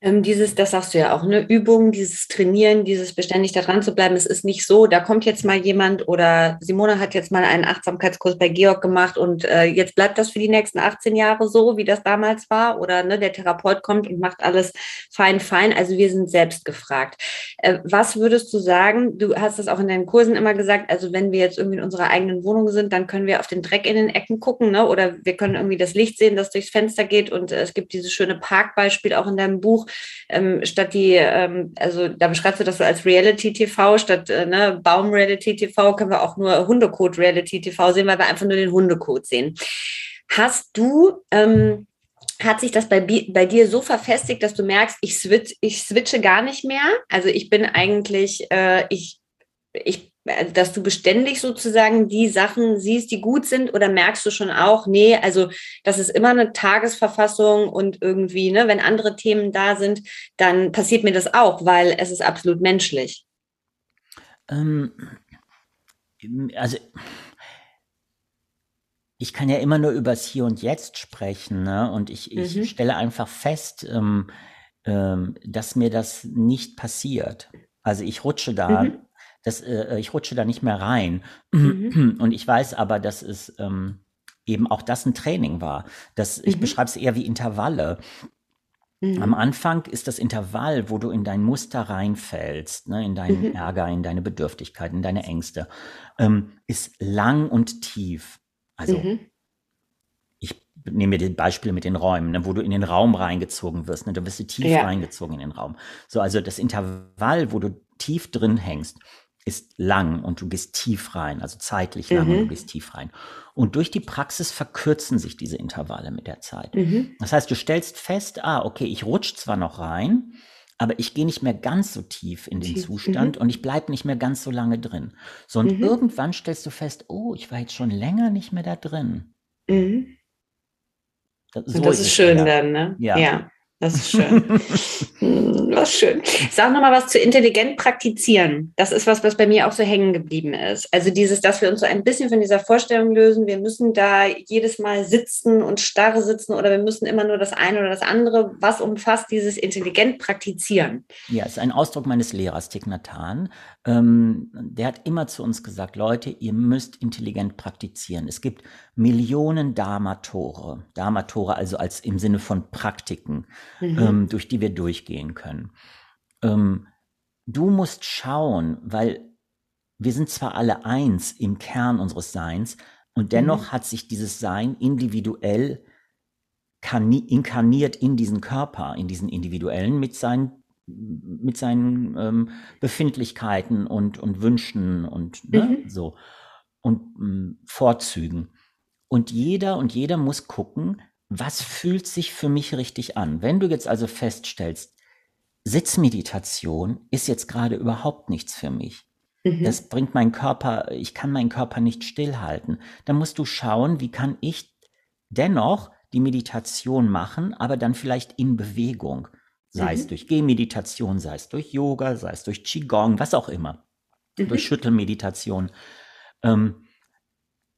Ähm, dieses, das sagst du ja auch, ne, Übung, dieses Trainieren, dieses beständig da dran zu bleiben. Es ist nicht so, da kommt jetzt mal jemand oder Simone hat jetzt mal einen Achtsamkeitskurs bei Georg gemacht und äh, jetzt bleibt das für die nächsten 18 Jahre so, wie das damals war. Oder ne, der Therapeut kommt und macht alles fein, fein. Also wir sind selbst gefragt. Äh, was würdest du sagen? Du hast das auch in deinen Kursen immer gesagt. Also wenn wir jetzt irgendwie in unserer eigenen Wohnung sind, dann können wir auf den Dreck in den Ecken gucken, ne? Oder wir können irgendwie das Licht sehen, das durchs Fenster geht. Und äh, es gibt dieses schöne Parkbeispiel auch in deinem Buch ähm, statt die, ähm, also da beschreibst du das so als Reality-TV, statt äh, ne, Baum-Reality-TV können wir auch nur Hundecode-Reality-TV sehen, weil wir einfach nur den Hundecode sehen. Hast du, ähm, hat sich das bei, bei dir so verfestigt, dass du merkst, ich, switch, ich switche gar nicht mehr? Also ich bin eigentlich, äh, ich, ich dass du beständig sozusagen die Sachen siehst, die gut sind, oder merkst du schon auch, nee, also das ist immer eine Tagesverfassung und irgendwie, ne, wenn andere Themen da sind, dann passiert mir das auch, weil es ist absolut menschlich. Ähm, also ich kann ja immer nur übers Hier und Jetzt sprechen, ne? Und ich, ich mhm. stelle einfach fest, ähm, ähm, dass mir das nicht passiert. Also ich rutsche da, mhm. Das, äh, ich rutsche da nicht mehr rein. Mhm. Und ich weiß aber, dass es ähm, eben auch das ein Training war. Das, ich mhm. beschreibe es eher wie Intervalle. Mhm. Am Anfang ist das Intervall, wo du in dein Muster reinfällst, ne, in deinen mhm. Ärger, in deine Bedürftigkeit, in deine Ängste, ähm, ist lang und tief. Also mhm. ich nehme mir das Beispiel mit den Räumen, ne, wo du in den Raum reingezogen wirst, ne, da wirst du tief ja. reingezogen in den Raum. So, also das Intervall, wo du tief drin hängst, ist lang und du gehst tief rein, also zeitlich lang mhm. und du mhm. gehst tief rein. Und durch die Praxis verkürzen sich diese Intervalle mit der Zeit. Mhm. Das heißt, du stellst fest, ah, okay, ich rutsche zwar noch rein, aber ich gehe nicht mehr ganz so tief in den tief. Zustand mhm. und ich bleibe nicht mehr ganz so lange drin. So, und mhm. irgendwann stellst du fest, oh, ich war jetzt schon länger nicht mehr da drin. Mhm. Das, so das ist, ist schön dann, ne? Ja. ja. Das ist schön. hm, was schön. Sag nochmal was zu intelligent praktizieren. Das ist was, was bei mir auch so hängen geblieben ist. Also dieses, dass wir uns so ein bisschen von dieser Vorstellung lösen, wir müssen da jedes Mal sitzen und starre sitzen oder wir müssen immer nur das eine oder das andere. Was umfasst dieses intelligent praktizieren? Ja, es ist ein Ausdruck meines Lehrers, Hanh. Ähm, der hat immer zu uns gesagt, Leute, ihr müsst intelligent praktizieren. Es gibt Millionen Dharma-Tore. Dharma-Tore also als im Sinne von Praktiken mhm. ähm, durch die wir durchgehen können. Ähm, du musst schauen, weil wir sind zwar alle eins im Kern unseres Seins und dennoch mhm. hat sich dieses Sein individuell inkarniert in diesen Körper, in diesen individuellen mit seinen mit seinen ähm, Befindlichkeiten und, und Wünschen und ne, mhm. so und ähm, Vorzügen. Und jeder und jeder muss gucken, was fühlt sich für mich richtig an? Wenn du jetzt also feststellst, Sitzmeditation ist jetzt gerade überhaupt nichts für mich. Mhm. Das bringt meinen Körper, ich kann meinen Körper nicht stillhalten. Dann musst du schauen, wie kann ich dennoch die Meditation machen, aber dann vielleicht in Bewegung. Sei mhm. es durch Gehmeditation, sei es durch Yoga, sei es durch Qigong, was auch immer. Mhm. Durch Schüttelmeditation. Ähm,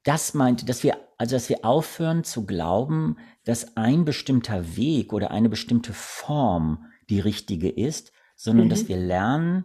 das meint, dass wir, also dass wir aufhören zu glauben, dass ein bestimmter Weg oder eine bestimmte Form die richtige ist, sondern mhm. dass wir lernen,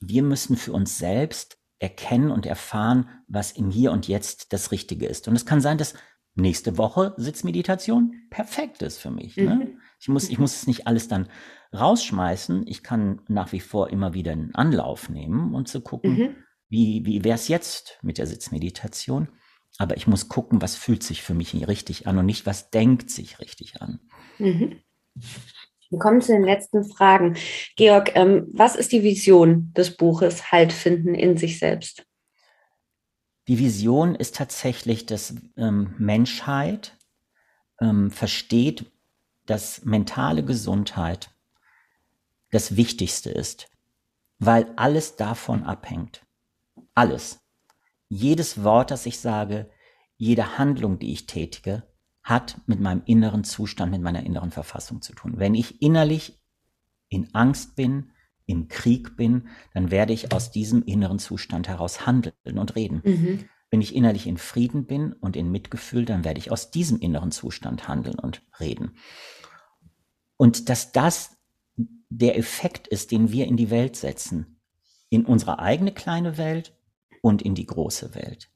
wir müssen für uns selbst erkennen und erfahren, was im Hier und Jetzt das Richtige ist. Und es kann sein, dass nächste Woche Sitzmeditation perfekt ist für mich. Ne? Mhm. Ne? Ich, muss, ich muss es nicht alles dann rausschmeißen. Ich kann nach wie vor immer wieder einen Anlauf nehmen und zu gucken, mhm wie, wie wäre es jetzt mit der Sitzmeditation? Aber ich muss gucken, was fühlt sich für mich richtig an und nicht, was denkt sich richtig an. Mhm. Wir kommen zu den letzten Fragen. Georg, ähm, was ist die Vision des Buches Halt finden in sich selbst? Die Vision ist tatsächlich, dass ähm, Menschheit ähm, versteht, dass mentale Gesundheit das Wichtigste ist, weil alles davon abhängt. Alles. Jedes Wort, das ich sage, jede Handlung, die ich tätige, hat mit meinem inneren Zustand, mit meiner inneren Verfassung zu tun. Wenn ich innerlich in Angst bin, im Krieg bin, dann werde ich aus diesem inneren Zustand heraus handeln und reden. Mhm. Wenn ich innerlich in Frieden bin und in Mitgefühl, dann werde ich aus diesem inneren Zustand handeln und reden. Und dass das der Effekt ist, den wir in die Welt setzen, in unsere eigene kleine Welt und in die große Welt.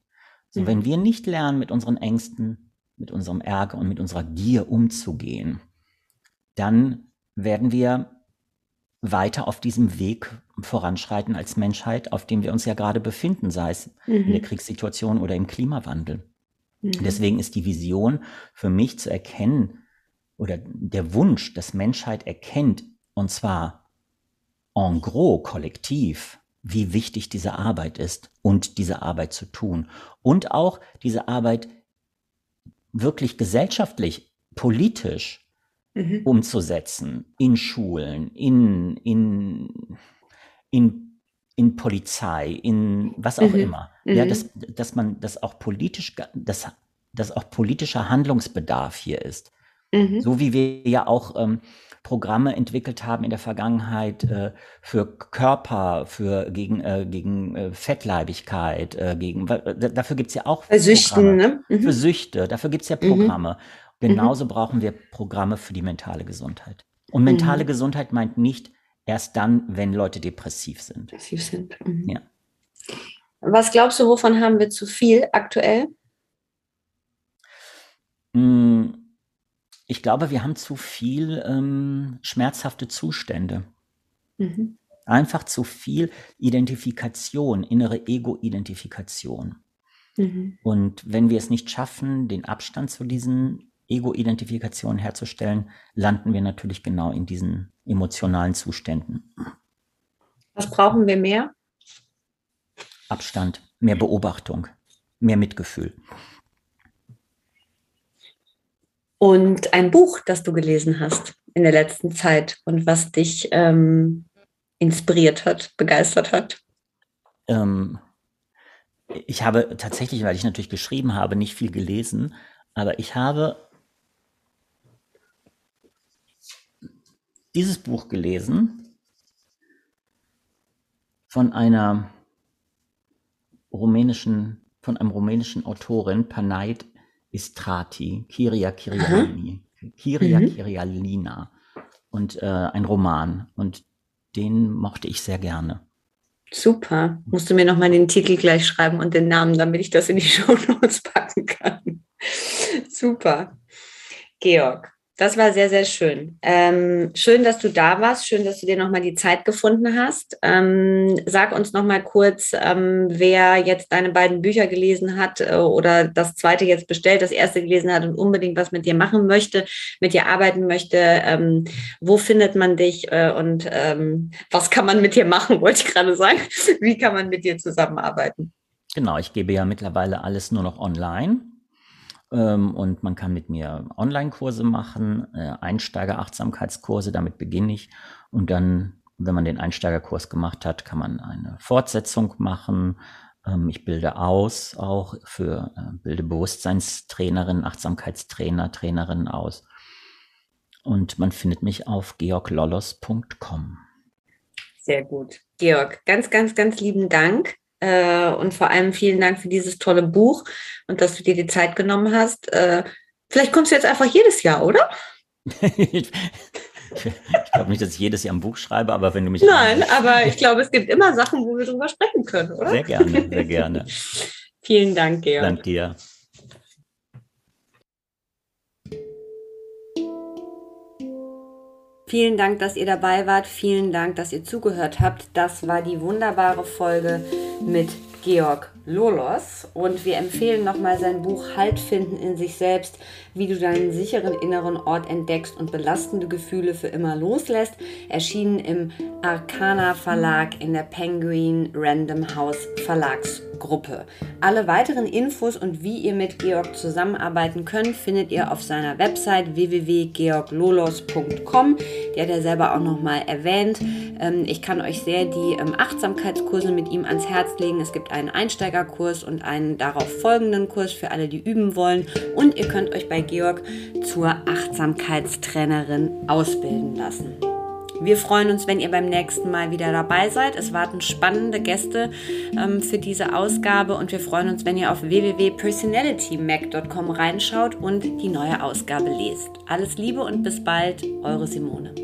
So, mhm. wenn wir nicht lernen, mit unseren Ängsten, mit unserem Ärger und mit unserer Gier umzugehen, dann werden wir weiter auf diesem Weg voranschreiten als Menschheit, auf dem wir uns ja gerade befinden, sei es mhm. in der mhm. Kriegssituation oder im Klimawandel. Mhm. Deswegen ist die Vision für mich zu erkennen oder der Wunsch, dass Menschheit erkennt, und zwar en gros, kollektiv, wie wichtig diese Arbeit ist und diese Arbeit zu tun. Und auch diese Arbeit wirklich gesellschaftlich, politisch mhm. umzusetzen, in Schulen, in, in, in, in Polizei, in was auch mhm. immer. Ja, mhm. dass, dass man, dass auch politisch, dass, dass auch politischer Handlungsbedarf hier ist. Mhm. So wie wir ja auch ähm, Programme entwickelt haben in der Vergangenheit äh, für Körper, für gegen, äh, gegen äh, Fettleibigkeit, äh, gegen dafür gibt's ja auch Bei Süchten, ne? Mhm. Für Süchte, dafür gibt's ja mhm. Programme. Mhm. Genauso brauchen wir Programme für die mentale Gesundheit. Und mentale mhm. Gesundheit meint nicht erst dann, wenn Leute depressiv sind. Depressiv sind. Mhm. Ja. Was glaubst du, wovon haben wir zu viel aktuell? Hm, ich glaube, wir haben zu viel ähm, schmerzhafte Zustände. Mhm. Einfach zu viel Identifikation, innere Ego-Identifikation. Mhm. Und wenn wir es nicht schaffen, den Abstand zu diesen Ego-Identifikationen herzustellen, landen wir natürlich genau in diesen emotionalen Zuständen. Was brauchen wir mehr? Abstand, mehr Beobachtung, mehr Mitgefühl. Und ein Buch, das du gelesen hast in der letzten Zeit und was dich ähm, inspiriert hat, begeistert hat? Ähm, ich habe tatsächlich, weil ich natürlich geschrieben habe, nicht viel gelesen, aber ich habe dieses Buch gelesen von einer rumänischen, von einem rumänischen Autorin, Panait Istrati, Kiria Kirialini, Kiria mhm. Kirialina und äh, ein Roman und den mochte ich sehr gerne. Super. Musst du mir nochmal den Titel gleich schreiben und den Namen, damit ich das in die Show Notes packen kann. Super. Georg, das war sehr, sehr schön. Ähm, schön, dass du da warst. Schön, dass du dir nochmal die Zeit gefunden hast. Ähm, sag uns nochmal kurz, ähm, wer jetzt deine beiden Bücher gelesen hat äh, oder das zweite jetzt bestellt, das erste gelesen hat und unbedingt was mit dir machen möchte, mit dir arbeiten möchte. Ähm, wo findet man dich äh, und ähm, was kann man mit dir machen, wollte ich gerade sagen. Wie kann man mit dir zusammenarbeiten? Genau, ich gebe ja mittlerweile alles nur noch online. Ähm, und man kann mit mir Online-Kurse machen, äh, Einsteiger-Achtsamkeitskurse, damit beginne ich. Und dann, wenn man den Einsteigerkurs gemacht hat, kann man eine Fortsetzung machen. Ähm, ich bilde aus, auch für äh, bilde Bewusstseinstrainerinnen, Achtsamkeitstrainer, Trainerinnen aus. Und man findet mich auf georglollos.com. Sehr gut. Georg, ganz, ganz, ganz lieben Dank. Äh, und vor allem vielen Dank für dieses tolle Buch und dass du dir die Zeit genommen hast. Äh, vielleicht kommst du jetzt einfach jedes Jahr, oder? ich glaube nicht, dass ich jedes Jahr ein Buch schreibe, aber wenn du mich. Nein, aber ich glaube, es gibt immer Sachen, wo wir drüber sprechen können, oder? Sehr gerne, sehr gerne. Vielen Dank, Georg. Dank dir. Vielen Dank, dass ihr dabei wart. Vielen Dank, dass ihr zugehört habt. Das war die wunderbare Folge mit Georg Lolos und wir empfehlen nochmal sein Buch Halt finden in sich selbst, wie du deinen sicheren inneren Ort entdeckst und belastende Gefühle für immer loslässt, erschienen im Arcana Verlag in der Penguin Random House Verlagsgruppe. Alle weiteren Infos und wie ihr mit Georg zusammenarbeiten könnt, findet ihr auf seiner Website www.georglolos.com. Die hat er selber auch nochmal erwähnt. Ähm, ich kann euch sehr die ähm, Achtsamkeitskurse mit ihm ans Herz legen. Es gibt einen Einsteigerkurs und einen darauf folgenden Kurs für alle, die üben wollen. Und ihr könnt euch bei Georg zur Achtsamkeitstrainerin ausbilden lassen. Wir freuen uns, wenn ihr beim nächsten Mal wieder dabei seid. Es warten spannende Gäste ähm, für diese Ausgabe und wir freuen uns, wenn ihr auf www.personalitymac.com reinschaut und die neue Ausgabe lest. Alles Liebe und bis bald, eure Simone.